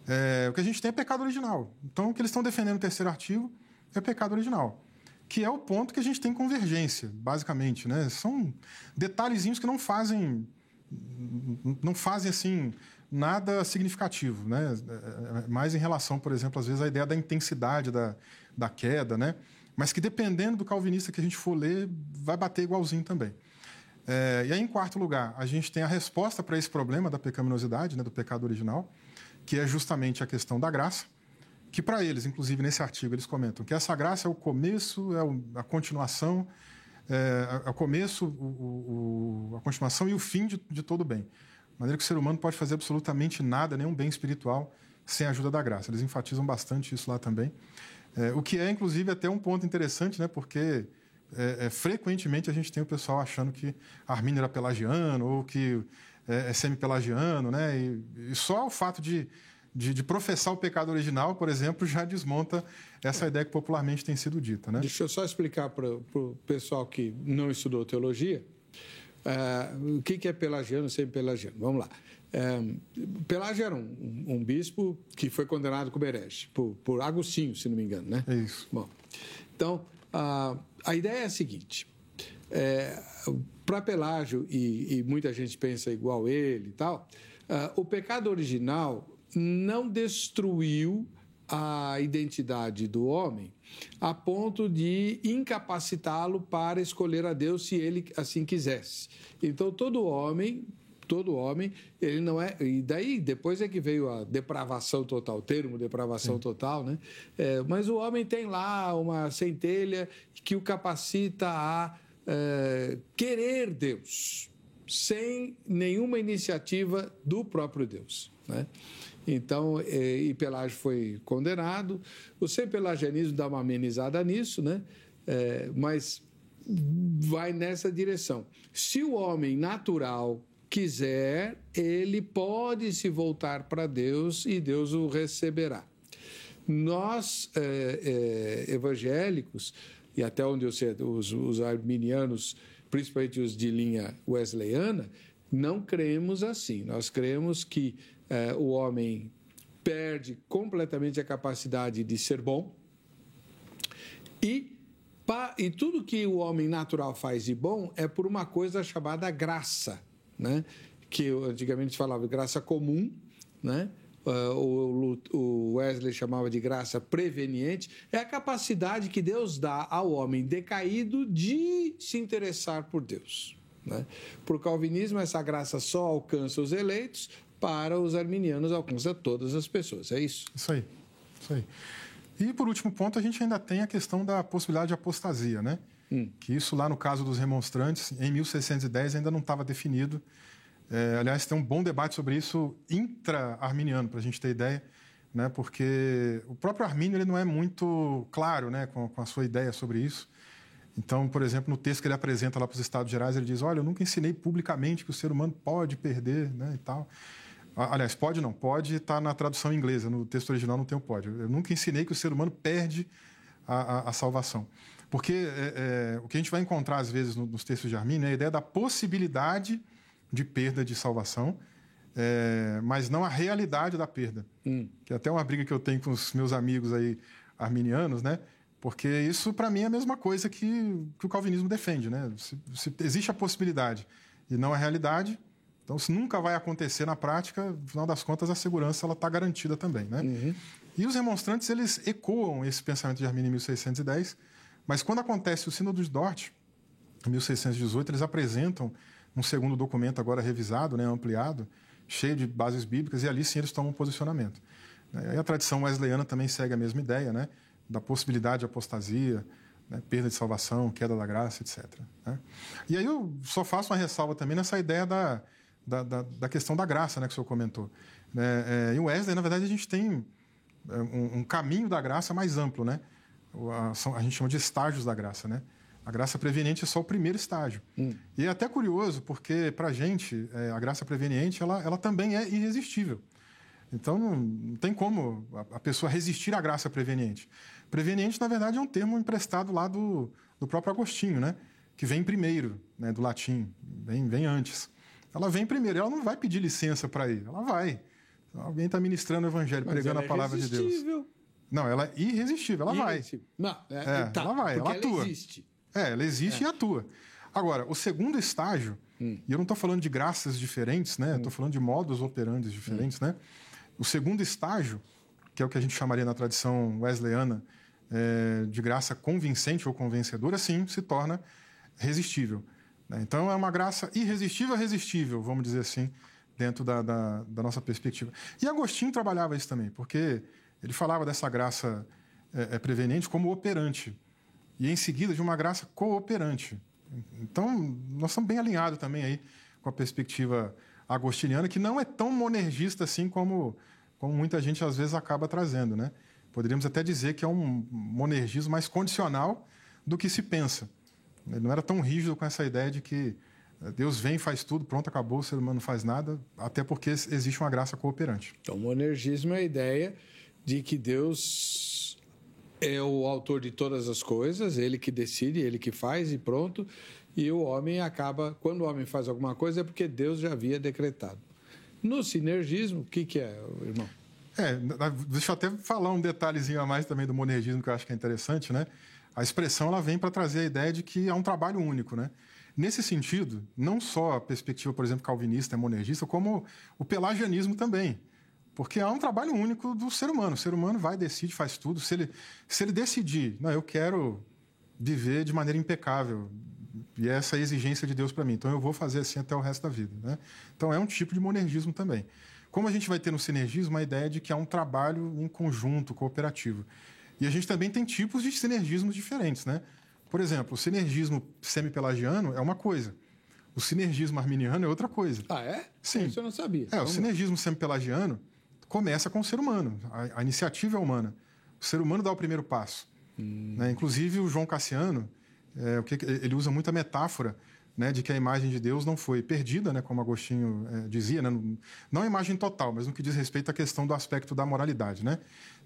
É, o que a gente tem é pecado original. Então, o que eles estão defendendo no terceiro artigo é pecado original, que é o ponto que a gente tem convergência, basicamente. Né? São detalhezinhos que não fazem, não fazem assim nada significativo, né? É, é, mais em relação, por exemplo, às vezes à ideia da intensidade da, da queda, né? Mas que dependendo do calvinista que a gente for ler, vai bater igualzinho também. É, e aí, em quarto lugar, a gente tem a resposta para esse problema da pecaminosidade, né, do pecado original, que é justamente a questão da graça, que para eles, inclusive nesse artigo, eles comentam que essa graça é o começo, é a continuação, é, o começo, o, o, a continuação e o fim de, de todo bem. De maneira que o ser humano pode fazer absolutamente nada, nenhum bem espiritual, sem a ajuda da graça. Eles enfatizam bastante isso lá também. É, o que é, inclusive, até um ponto interessante, né? porque é, é, frequentemente a gente tem o pessoal achando que Armínio era pelagiano ou que é, é semi-pelagiano, né? E, e, só o fato de, de, de, professar o pecado original, por exemplo, já desmonta essa ideia que popularmente tem sido dita. Né? Deixa eu só explicar para o pessoal que não estudou teologia uh, o que, que é pelagiano semi-pelagiano. Vamos lá. É, Pelágio era um, um, bispo que foi condenado como herege, por, por Agostinho, se não me engano, né? É isso. Bom, então, a, a ideia é a seguinte, é, para Pelágio, e, e, muita gente pensa igual ele e tal, uh, o pecado original não destruiu a identidade do homem a ponto de incapacitá-lo para escolher a Deus se ele assim quisesse. Então, todo homem todo homem, ele não é. E daí, depois é que veio a depravação total, o termo depravação Sim. total, né? É, mas o homem tem lá uma centelha que o capacita a é, querer Deus, sem nenhuma iniciativa do próprio Deus, né? Então, é, e Pelágio foi condenado. O sem-pelagianismo dá uma amenizada nisso, né? É, mas vai nessa direção. Se o homem natural quiser, ele pode se voltar para Deus e Deus o receberá. Nós, é, é, evangélicos, e até onde eu sei, os, os arminianos, principalmente os de linha wesleyana, não cremos assim. Nós cremos que é, o homem perde completamente a capacidade de ser bom e e tudo que o homem natural faz de bom é por uma coisa chamada graça né? que antigamente falava de graça comum, né? Ah, o Wesley chamava de graça preveniente, é a capacidade que Deus dá ao homem decaído de se interessar por Deus. Né? Por calvinismo, essa graça só alcança os eleitos, para os arminianos alcança todas as pessoas. É isso? Isso aí. Isso aí. E por último ponto, a gente ainda tem a questão da possibilidade de apostasia, né? Hum. Que isso lá no caso dos remonstrantes, em 1610 ainda não estava definido. É, aliás, tem um bom debate sobre isso intra-arminiano, para a gente ter ideia, né? porque o próprio Armínio ele não é muito claro né? com, com a sua ideia sobre isso. Então, por exemplo, no texto que ele apresenta lá para os Estados Gerais, ele diz: Olha, eu nunca ensinei publicamente que o ser humano pode perder né? e tal. Aliás, pode não, pode está na tradução inglesa, no texto original não tem o pode. Eu nunca ensinei que o ser humano perde a, a, a salvação. Porque é, é, o que a gente vai encontrar, às vezes, no, nos textos de Armínio é a ideia da possibilidade de perda de salvação, é, mas não a realidade da perda. Hum. Que é até uma briga que eu tenho com os meus amigos aí arminianos, né? Porque isso, para mim, é a mesma coisa que, que o calvinismo defende, né? Se, se existe a possibilidade e não a realidade, Então, se nunca vai acontecer na prática, no final das contas, a segurança ela está garantida também. Né? Uhum. E os remonstrantes eles ecoam esse pensamento de Arminio em 1610, mas quando acontece o Sínodo de Dort, em 1618, eles apresentam um segundo documento agora revisado, né, ampliado, cheio de bases bíblicas, e ali sim eles tomam um posicionamento. E a tradição wesleyana também segue a mesma ideia, né, da possibilidade de apostasia, né, perda de salvação, queda da graça, etc. Né? E aí eu só faço uma ressalva também nessa ideia da, da, da, da questão da graça, né, que o senhor comentou. É, é, em Wesley, na verdade, a gente tem é, um, um caminho da graça mais amplo, né? A, a, gente chama de estágios da graça, né? A graça preveniente é só o primeiro estágio. Hum. E é até curioso, porque, para a gente, é, a graça preveniente ela, ela também é irresistível. Então, não, não tem como a, a, pessoa resistir à graça preveniente. Preveniente, na verdade, é um termo emprestado lá do, do próprio Agostinho, né? que vem primeiro, né? do latim, vem, vem antes. Ela vem primeiro, ela não vai pedir licença para ir, ela vai. Alguém está ministrando o evangelho, Mas pregando a é palavra é de Deus. Não, ela é irresistível, ela irresistível. vai. Não, é, é, tá, ela vai, ela atua. Ela existe. É, ela existe é. e atua. Agora, o segundo estágio, hum. e eu não estou falando de graças diferentes, né? Estou hum. falando de modos operantes diferentes, hum. né? O segundo estágio, que é o que a gente chamaria na tradição wesleyana é, de graça convincente ou convencedora, sim, se torna resistível. Né? Então, é uma graça irresistível resistível, vamos dizer assim, dentro da, da, da, nossa perspectiva. E Agostinho trabalhava isso também, porque ele falava dessa graça é, é preveniente como operante e em seguida de uma graça cooperante. Então, nós estamos bem alinhados também aí com a perspectiva agostiniana, que não é tão monergista assim como, como muita gente às vezes acaba trazendo, né? Poderíamos até dizer que é um monergismo mais condicional do que se pensa. Ele não era tão rígido com essa ideia de que Deus vem, faz tudo, pronto, acabou, o ser humano não faz nada, até porque existe uma graça cooperante. Então, o monergismo é a ideia de que Deus é o autor de todas as coisas, ele que decide, ele que faz e pronto. E o homem acaba, quando o homem faz alguma coisa, é porque Deus já havia decretado. No sinergismo, o que, que é, irmão? É, deixa eu até falar um detalhezinho a mais também do monergismo que eu acho que é interessante, né? A expressão ela vem para trazer a ideia de que é um trabalho único, né? Nesse sentido, não só a perspectiva, por exemplo, calvinista é monergista, como o pelagianismo também. Porque é um trabalho único do ser humano. O ser humano vai, decide, faz tudo. Se ele, se ele decidir, não, eu quero viver de maneira impecável, e é essa é a exigência de Deus para mim, então eu vou fazer assim até o resto da vida. Né? Então é um tipo de monergismo também. Como a gente vai ter no sinergismo a ideia de que é um trabalho em conjunto, cooperativo. E a gente também tem tipos de sinergismos diferentes. Né? Por exemplo, o sinergismo semi-pelagiano é uma coisa. O sinergismo arminiano é outra coisa. Ah, é? Sim. Isso eu não sabia. É, Vamos. o sinergismo semi-pelagiano começa com o ser humano. A, a, iniciativa é humana. O ser humano dá o primeiro passo. Hum. Né? Inclusive, o João Cassiano, é, ele usa muita metáfora né, de que a imagem de Deus não foi perdida, né, como Agostinho é, dizia, né, não a imagem total, mas no que diz respeito à questão do aspecto da moralidade. Né?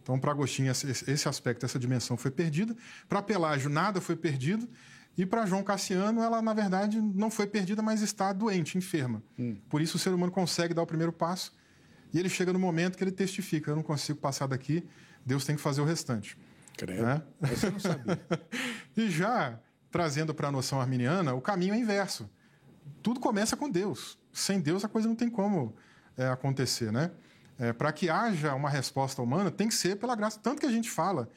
Então, para Agostinho, esse, esse aspecto, essa dimensão foi perdida. Para Pelágio, nada foi perdido. E para João Cassiano, ela, na verdade, não foi perdida, mas está doente, enferma. Hum. Por isso, o ser humano consegue dar o primeiro passo e ele chega no momento que ele testifica: eu não consigo passar daqui, Deus tem que fazer o restante. Creio. Né? Eu não sabia. e já trazendo para a noção arminiana, o caminho é inverso. Tudo começa com Deus. Sem Deus a coisa não tem como é, acontecer, né? É, para que haja uma resposta humana, tem que ser pela graça. Tanto que a gente fala,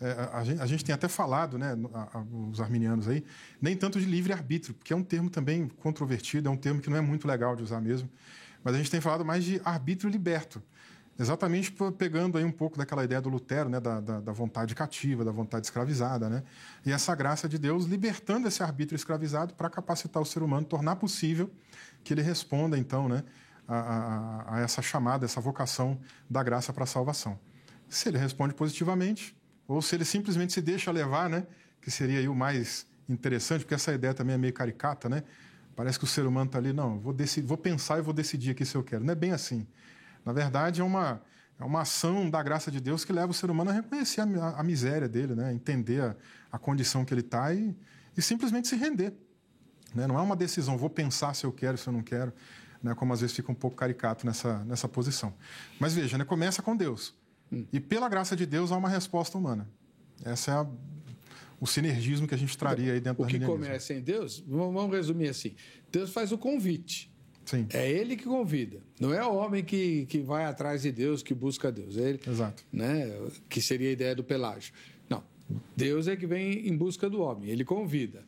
é, a, gente, a, gente, tem até falado, né, a, a, os arminianos aí, nem tanto de livre-arbítrio, porque é um termo também controvertido, é um termo que não é muito legal de usar mesmo. Mas a gente tem falado mais de arbítrio liberto. Exatamente pegando aí um pouco daquela ideia do Lutero, né, da, da, da, vontade cativa, da vontade escravizada, né? E essa graça de Deus libertando esse arbítrio escravizado para capacitar o ser humano, tornar possível que ele responda, então, né, a, a, a essa chamada, essa vocação da graça para a salvação. Se ele responde positivamente, ou se ele simplesmente se deixa levar, né, que seria aí o mais interessante, porque essa ideia também é meio caricata, né? Parece que o ser humano está ali, não, vou, decidir, vou pensar e vou decidir aqui se eu quero. Não é bem assim. Na verdade, é uma, é uma ação da graça de Deus que leva o ser humano a reconhecer a, a miséria dele, né? entender a, a condição que ele está e, e simplesmente se render. Né? Não é uma decisão, vou pensar se eu quero, se eu não quero, né? como às vezes fica um pouco caricato nessa, nessa posição. Mas veja, né? começa com Deus. Hum. E pela graça de Deus há uma resposta humana. Essa é a o sinergismo que a gente traria aí dentro o da O que começa em Deus, vamos resumir assim: Deus faz o convite. Sim. É ele que convida. Não é o homem que, que vai atrás de Deus, que busca Deus. É ele, Exato. Né, que seria a ideia do Pelágio. Não. Deus é que vem em busca do homem. Ele convida.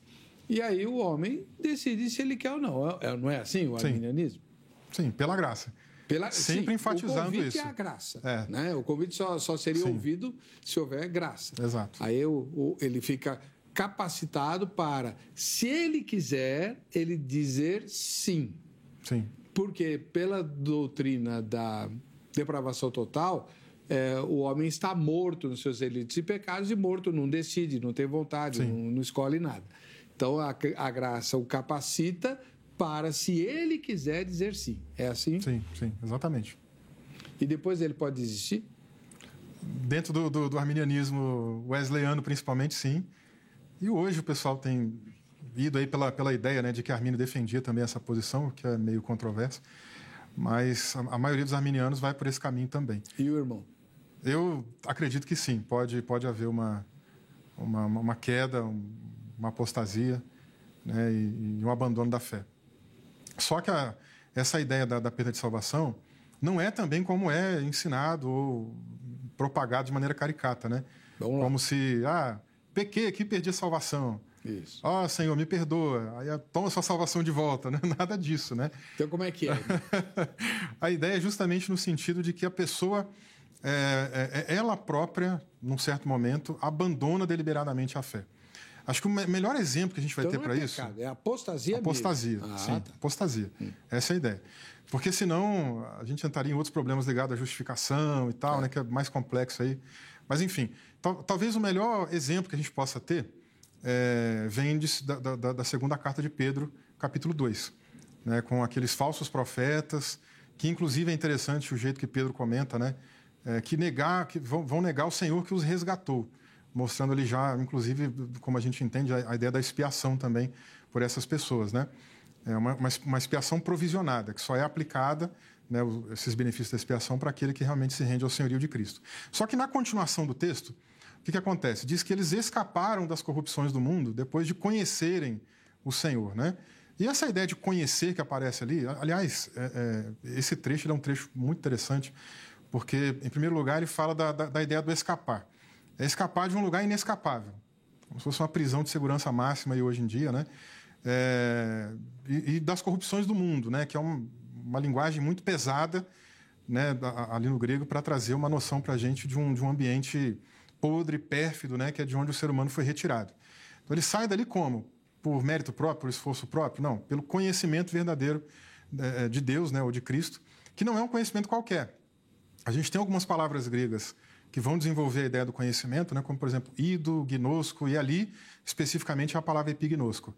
E aí o homem decide se ele quer ou não. É- Não é assim o arminianismo? Sim, pela graça. Pela, Sempre sim, enfatizando o convite isso. é a graça. É. Né? O convite só, só seria Sim. ouvido se houver graça. Exato. Aí o, o- ele fica capacitado para, se ele quiser, ele dizer sim. Sim. Porque pela doutrina da depravação total, é, o homem está morto nos seus delitos e pecados e morto não decide, não tem vontade, não, não escolhe nada. Então a, a graça o capacita para, se ele quiser, dizer sim. É assim? Sim, sim, exatamente. E depois ele pode desistir? Dentro do, do, do arminianismo wesleyano, principalmente, sim. E hoje o pessoal tem ido aí pela, pela ideia né, de que Armínio defendia também essa posição, que é meio controversa. Mas a, a maioria dos arminianos vai por esse caminho também. E o irmão? Eu acredito que sim, pode, pode haver uma, uma, uma queda, um- uma apostasia né, e, e um abandono da fé. Só que a- essa ideia da, da perda de salvação não é também como é ensinado ou propagado de maneira caricata, né? Como se, ah, pequei aqui, perdi a salvação. Isso. Ó, Senhor, me perdoa. Aí ah, toma sua salvação de volta, né? Nada disso, né? Então como é que é? a ideia é justamente no sentido de que a pessoa, é, é, ela própria, num certo momento, abandona deliberadamente a fé. Acho que o me- melhor exemplo que a gente vai Então ter para é isso. é apostasia mesmo. Apostasia, Ah, sim, tá. apostasia. Essa é a ideia. Porque senão a gente entraria em outros problemas ligados à justificação e tal, né, que é mais complexo aí. Mas enfim, tal- talvez o melhor exemplo que a gente possa ter é, vem de- da, da- da segunda carta de Pedro, capítulo 2, né, com aqueles falsos profetas, que inclusive é interessante o jeito que Pedro comenta, né, é, que negar, que vão, vão negar o Senhor que os resgatou, mostrando ali já, inclusive, como a gente entende, a, a ideia da expiação também por essas pessoas, né? É uma, uma, uma expiação provisionada, que só é aplicada, né, esses benefícios da expiação, para aquele que realmente se rende ao senhorio de Cristo. Só que na continuação do texto, o que, que acontece? Diz que eles escaparam das corrupções do mundo depois de conhecerem o Senhor, né? E essa ideia de conhecer que aparece ali, aliás, é- é, esse trecho é um trecho muito interessante, porque, em primeiro lugar, ele fala da, da, da ideia do escapar. É escapar de um lugar inescapável, como se fosse uma prisão de segurança máxima aí hoje em dia, né? É, e, e das corrupções do mundo, né? Que é um- uma linguagem muito pesada, né? da- Ali no grego para trazer uma noção para a gente de um, de um ambiente podre, pérfido, né? Que é de onde o ser humano foi retirado. Então ele sai dali como? Por mérito próprio, por esforço próprio? Não, pelo conhecimento verdadeiro eh, de Deus, né? Ou de Cristo, que não é um conhecimento qualquer. A gente tem algumas palavras gregas que vão desenvolver a ideia do conhecimento, né? como, por exemplo, ido, gnosco, e ali, especificamente, é a palavra epignosco.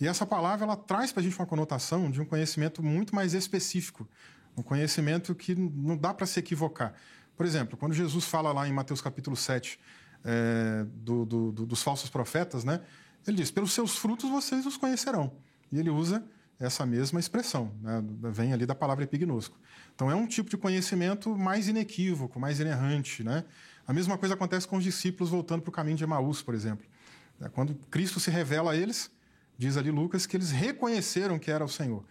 E essa palavra ela traz para a gente uma conotação de um conhecimento muito mais específico, um conhecimento que não dá para se equivocar. Por exemplo, quando Jesus fala lá em Mateus capítulo 7 eh, do- do- do- dos falsos profetas, né? ele diz: pelos seus frutos vocês os conhecerão. E ele usa essa mesma expressão, né? vem ali da palavra epignosco. Então é um tipo de conhecimento mais inequívoco, mais inerrante. Né? A mesma coisa acontece com os discípulos voltando para o caminho de Emaús, por exemplo. É, Quando Cristo se revela a eles, diz ali Lucas que eles reconheceram que era o Senhor.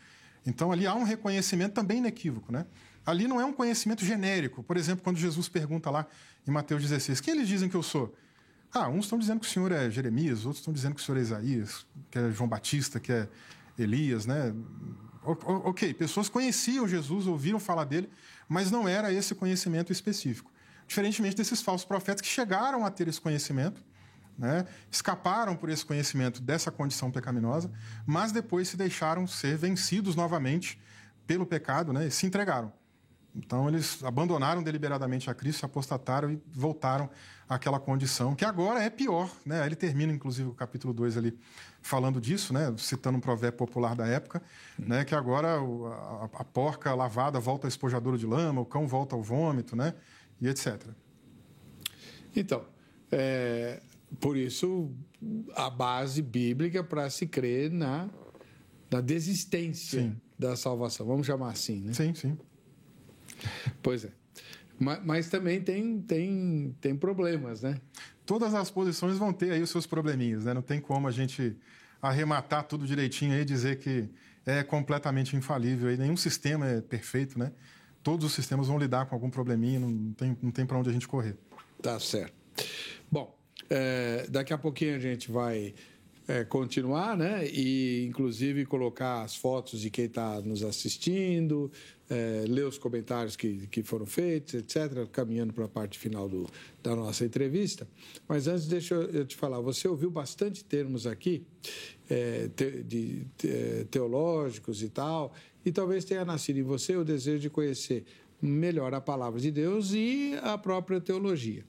Então ali há um reconhecimento também inequívoco. Né? Ali não é um conhecimento genérico. Por exemplo, quando Jesus pergunta lá em Mateus 16, quem eles dizem que eu sou? Ah, uns estão dizendo que o senhor é Jeremias, outros estão dizendo que o senhor é Isaías, que é João Batista, que é Elias, né? Ok, pessoas conheciam Jesus, ouviram falar dele, mas não era esse conhecimento específico. Diferentemente desses falsos profetas que chegaram a ter esse conhecimento, né? escaparam por esse conhecimento dessa condição pecaminosa, mas depois se deixaram ser vencidos novamente pelo pecado né? e se entregaram. Então, eles abandonaram deliberadamente a Cristo, apostataram e voltaram àquela condição, que agora é pior. Né? Ele termina, inclusive, o capítulo 2 ali falando disso, né? citando um provérbio popular da época, né? que agora a, a porca lavada volta ao espojadouro de lama, o cão volta ao vômito, né? e etc. Então, é, por isso, a base bíblica para se crer na, na desistência Sim. da salvação. Vamos chamar assim, né? Sim, sim. Pois é. Mas, mas também tem, tem, tem problemas, né? Todas as posições vão ter aí os seus probleminhas, né? Não tem como a gente arrematar tudo direitinho aí e dizer que é completamente infalível. E nenhum sistema é perfeito, né? Todos os sistemas vão lidar com algum probleminha, não tem, não tem para onde a gente correr. Tá certo. Bom, é, daqui a pouquinho a gente vai é, continuar, né? E inclusive colocar as fotos de quem está nos assistindo, é, ler os comentários que, que foram feitos, etc., caminhando para a parte final do, da nossa entrevista. Mas antes, deixa eu te falar, você ouviu bastante termos aqui é, te, de, de, teológicos e tal, e talvez tenha nascido em você o desejo de conhecer melhor a palavra de Deus e a própria teologia.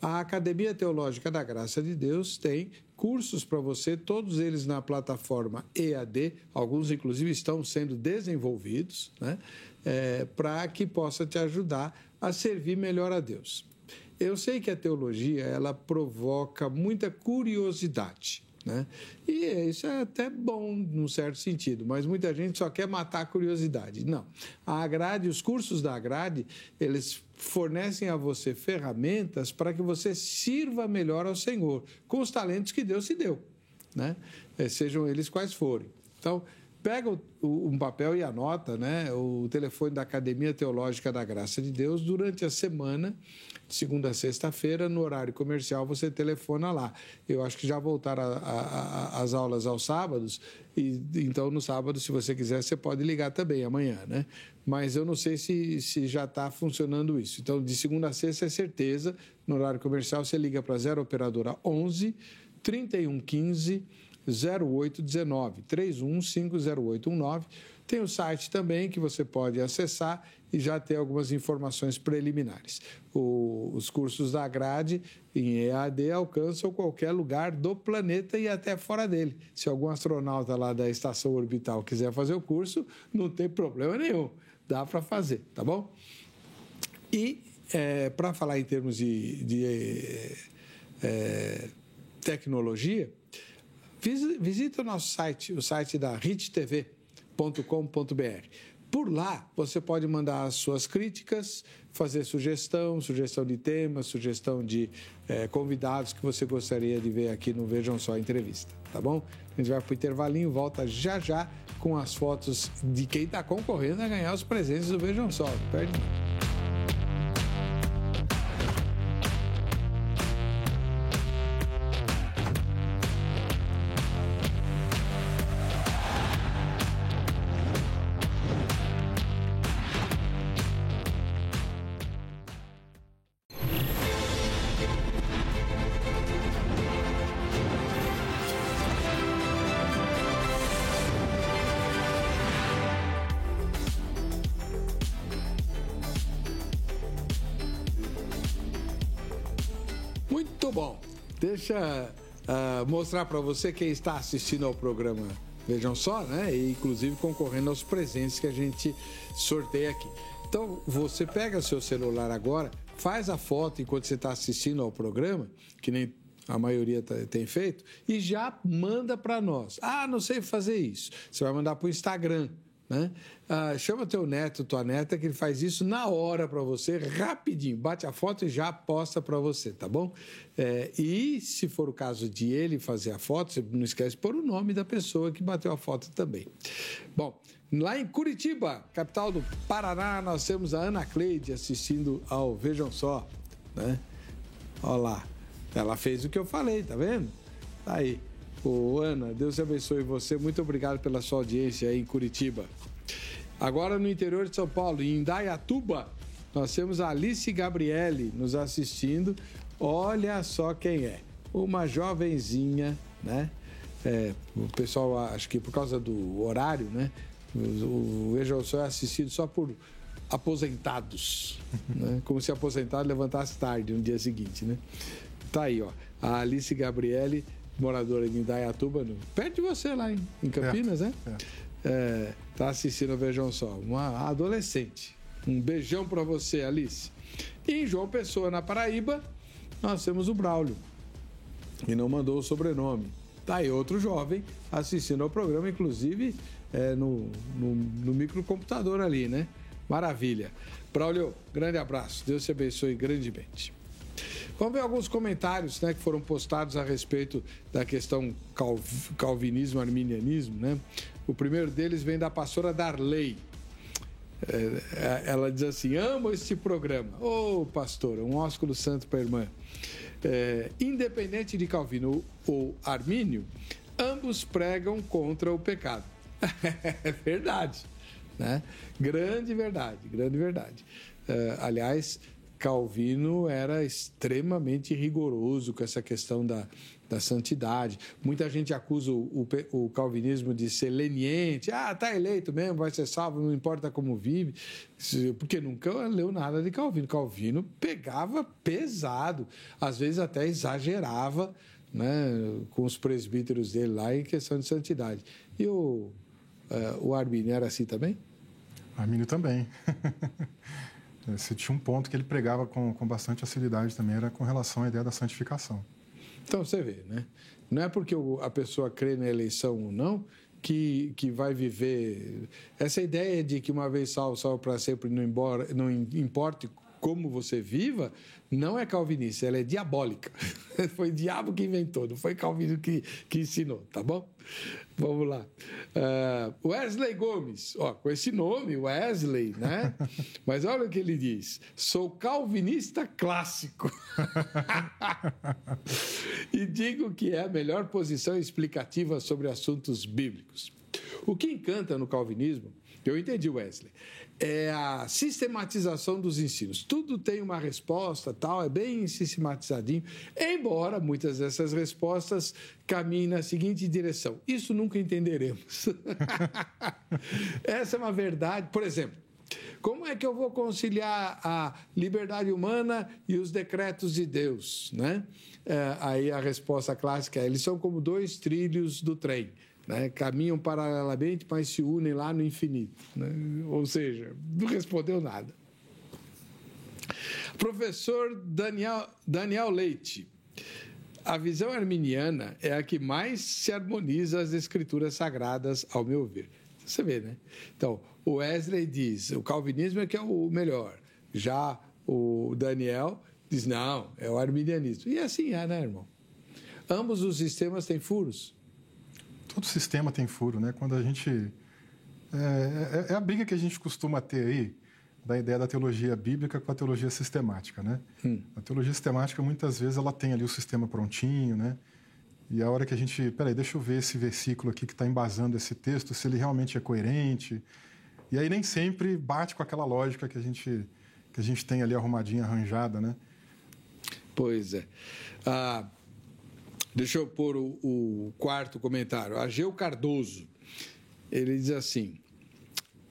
A Academia Teológica da Graça de Deus tem cursos para você, todos eles na plataforma EAD, alguns inclusive estão sendo desenvolvidos, né, é, para que possa te ajudar a servir melhor a Deus. Eu sei que a teologia ela provoca muita curiosidade. Né? E isso é até bom, num certo sentido, mas muita gente só quer matar a curiosidade. Não. A Agrade, os cursos da Agrade, eles fornecem a você ferramentas para que você sirva melhor ao Senhor, com os talentos que Deus te deu, né? É, sejam eles quais forem. Então, pega o, o, um papel e anota né, o telefone da Academia Teológica da Graça de Deus durante a semana segunda a sexta-feira, no horário comercial, você telefona lá. Eu acho que já voltaram a, a, a, as aulas aos sábados, e então no sábado, se você quiser, você pode ligar também amanhã, né? Mas eu não sei se, se já está funcionando isso. Então, de segunda a sexta é certeza, no horário comercial, você liga para 0 Operadora 11 3115 0819 3150819 tem o site também que você pode acessar e já ter algumas informações preliminares. O, os cursos da grade em EAD alcançam qualquer lugar do planeta e até fora dele. Se algum astronauta lá da estação orbital quiser fazer o curso, não tem problema nenhum, dá para fazer, tá bom? E é, para falar em termos de, de é, tecnologia, visita o nosso site, o site da RIT TV www.cultura.com.br. Por lá, você pode mandar as suas críticas, fazer sugestão, sugestão de temas, sugestão de é, convidados que você gostaria de ver aqui no Vejam Só Entrevista, tá bom? A gente vai para o intervalinho, volta já já com as fotos de quem está concorrendo a ganhar os presentes do Vejam Só. Perde mostrar para você quem está assistindo ao programa. Vejam só, né? E inclusive concorrendo aos presentes que a gente sorteia aqui. Então, você pega seu celular agora, faz a foto enquanto você está assistindo ao programa, que nem a maioria tá, tem feito, e já manda para nós. Ah, não sei fazer isso. Você vai mandar para o Instagram. Né? Ah, chama teu neto, tua neta, que ele faz isso na hora para você, rapidinho. Bate a foto e já posta para você, tá bom? É, e se for o caso de ele fazer a foto, você não esquece de pôr o nome da pessoa que bateu a foto também. Bom, lá em Curitiba, capital do Paraná, nós temos a Ana Cleide assistindo ao Vejam Só, né? Olha lá, ela fez o que eu falei, tá vendo? Tá aí. Ô, Ana, Deus abençoe você. Muito obrigado pela sua audiência aí em Curitiba. Agora no interior de São Paulo, em Indaiatuba, nós temos a Alice Gabriele nos assistindo. Olha só quem é. Uma jovenzinha, né? É, o pessoal, acho que por causa do horário, né? O, Veja Só é assistido só por aposentados, né? Como se aposentado levantasse tarde no dia seguinte, né? Tá aí, ó. A Alice Gabriele moradora de Indaiatuba, no, perto de você lá em, em Campinas, é, né? É. É, tá assistindo Vejam Só, uma adolescente. Um beijão para você, Alice. E em João Pessoa, na Paraíba, nós temos o Braulio, que não mandou o sobrenome. Tá aí outro jovem assistindo ao programa, inclusive é, no, no, no microcomputador ali, né? Maravilha. Braulio, grande abraço. Deus te abençoe grandemente. Vamos ver alguns comentários né, que foram postados a respeito da questão calvinismo-arminianismo. Né? O primeiro deles vem da pastora Darley. É, ela diz assim: amo este programa. Ô, oh, pastora, um ósculo santo para a irmã. É, independente de Calvino ou Armínio, ambos pregam contra o pecado. é verdade. Né? Grande verdade, grande verdade. Uh, aliás, Calvino era extremamente rigoroso com essa questão da, da santidade. Muita gente acusa o, o, o, calvinismo de ser leniente. Ah, tá eleito mesmo, vai ser salvo, não importa como vive. Porque nunca leu nada de Calvino. Calvino pegava pesado, às vezes até exagerava né, com os presbíteros dele lá em questão de santidade. E o, uh, o Armínio era assim também? Armínio também. Se tinha um ponto que ele pregava com, com bastante facilidade também, era com relação à ideia da santificação. Então você vê, né? Não é porque a pessoa crê na eleição ou não que, que vai viver. Essa ideia de que uma vez salvo, salvo para sempre, não, embora, não importe como você viva, não é calvinista, ela é diabólica. foi o diabo que inventou, não foi Calvino que, que ensinou, tá bom? Vamos lá. Uh, Wesley Gomes, ó, com esse nome, Wesley, né? Mas olha o que ele diz: sou calvinista clássico. e digo que é a melhor posição explicativa sobre assuntos bíblicos. O que encanta no calvinismo, eu entendi, Wesley, é a sistematização dos ensinos. Tudo tem uma resposta, tal, é bem sistematizadinho, embora muitas dessas respostas caminhem na seguinte direção. Isso nunca entenderemos. Essa é uma verdade. Por exemplo, como é que eu vou conciliar a liberdade humana e os decretos de Deus? Né? É, aí a resposta clássica é: eles são como dois trilhos do trem né? caminham paralelamente, mas se unem lá no infinito. Né? Ou seja, não respondeu nada. Professor Daniel, Daniel Leite. A visão arminiana é a que mais se harmoniza às escrituras sagradas, ao meu ver. Você vê, né? Então, o Wesley diz, o calvinismo é que é o melhor. Já o Daniel diz, não, é o arminianismo. E assim é, né, irmão? Ambos os sistemas têm furos todo sistema tem furo, né? Quando a gente é, é, é, a briga que a gente costuma ter aí da ideia da teologia bíblica com a teologia sistemática, né? Hum. A teologia sistemática muitas vezes ela tem ali o sistema prontinho, né? E a hora que a gente, peraí, deixa eu ver esse versículo aqui que está embasando esse texto, se ele realmente é coerente. E aí nem sempre bate com aquela lógica que a gente que a gente tem ali arrumadinha, arranjada, né? Pois é. Ah, Deixa eu pôr o, o quarto comentário. Ageu Cardoso. Ele diz assim: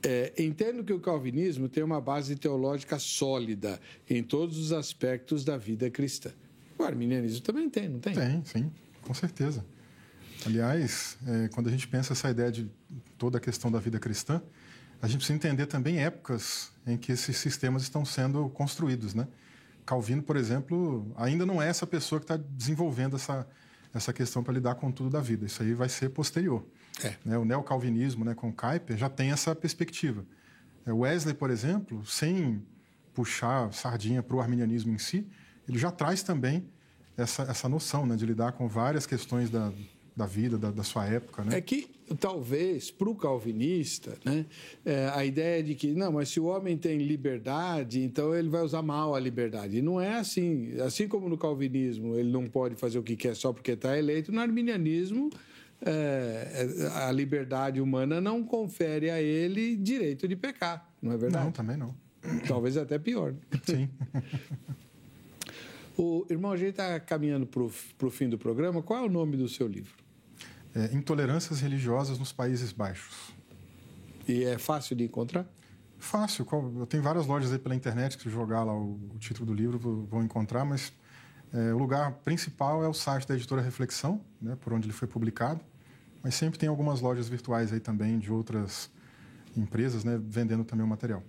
é, entendo que o calvinismo tem uma base teológica sólida em todos os aspectos da vida cristã. O arminianismo também tem, não tem? Tem, sim, com certeza. Aliás, é, quando a gente pensa essa ideia de toda a questão da vida cristã, a gente precisa entender também épocas em que esses sistemas estão sendo construídos, né? Calvino, por exemplo, ainda não é essa pessoa que está desenvolvendo essa, essa questão para lidar com tudo da vida. Isso aí vai ser posterior. É. Né? O neocalvinismo, né, com Kuyper, já tem essa perspectiva. É, Wesley, por exemplo, sem puxar sardinha para o arminianismo em si, ele já traz também essa, essa noção né, de lidar com várias questões da, da vida, da, da sua época. Né? É que, talvez, para o calvinista, né, é, a ideia de que, não, mas se o homem tem liberdade, então ele vai usar mal a liberdade. E não é assim. Assim como no calvinismo ele não pode fazer o que quer só porque está eleito, no arminianismo. É, a liberdade humana não confere a ele direito de pecar, não é verdade? Não, também não. Talvez até pior. Sim. o irmão, a gente está caminhando para o fim do programa. Qual é o nome do seu livro? É, intolerâncias religiosas nos Países Baixos. E é fácil de encontrar? Fácil. Eu tenho várias lojas aí pela internet que se jogar lá o, o título do livro vão encontrar, mas é, o lugar principal é o site da editora Reflexão, né, por onde ele foi publicado. Mas sempre tem algumas lojas virtuais aí também de outras empresas, né, vendendo também o material.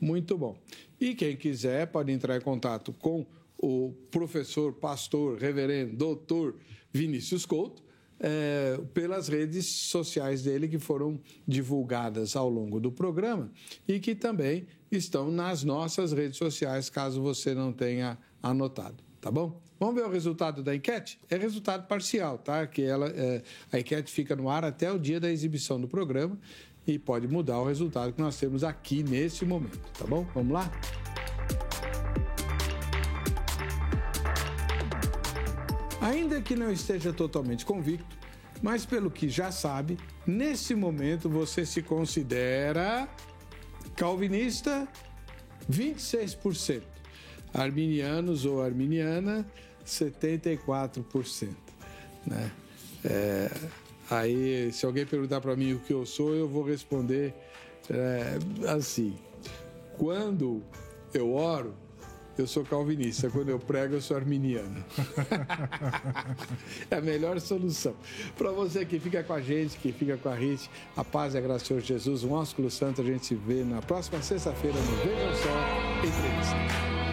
Muito bom. E quem quiser pode entrar em contato com o professor, pastor, reverendo, doutor Vinícius Couto é, pelas redes sociais dele que foram divulgadas ao longo do programa e que também estão nas nossas redes sociais, caso você não tenha anotado. tá bom? Vamos ver o resultado da enquete? É resultado parcial, tá? Que ela, é, a enquete fica no ar até o dia da exibição do programa e pode mudar o resultado que nós temos aqui nesse momento, tá bom? Vamos lá? Ainda que não esteja totalmente convicto, mas pelo que já sabe, nesse momento você se considera calvinista 26%, arminianos ou arminiana 74%, né? É, aí, se alguém perguntar para mim o que eu sou, eu vou responder é, assim: quando eu oro, eu sou calvinista. Quando eu prego, eu sou arminiano. é a melhor solução. Para você que fica com a gente, que fica com a gente, a paz e a graça do Senhor Jesus, um ósculo santo, a gente se vê na próxima sexta-feira no Veja Só Entrevista.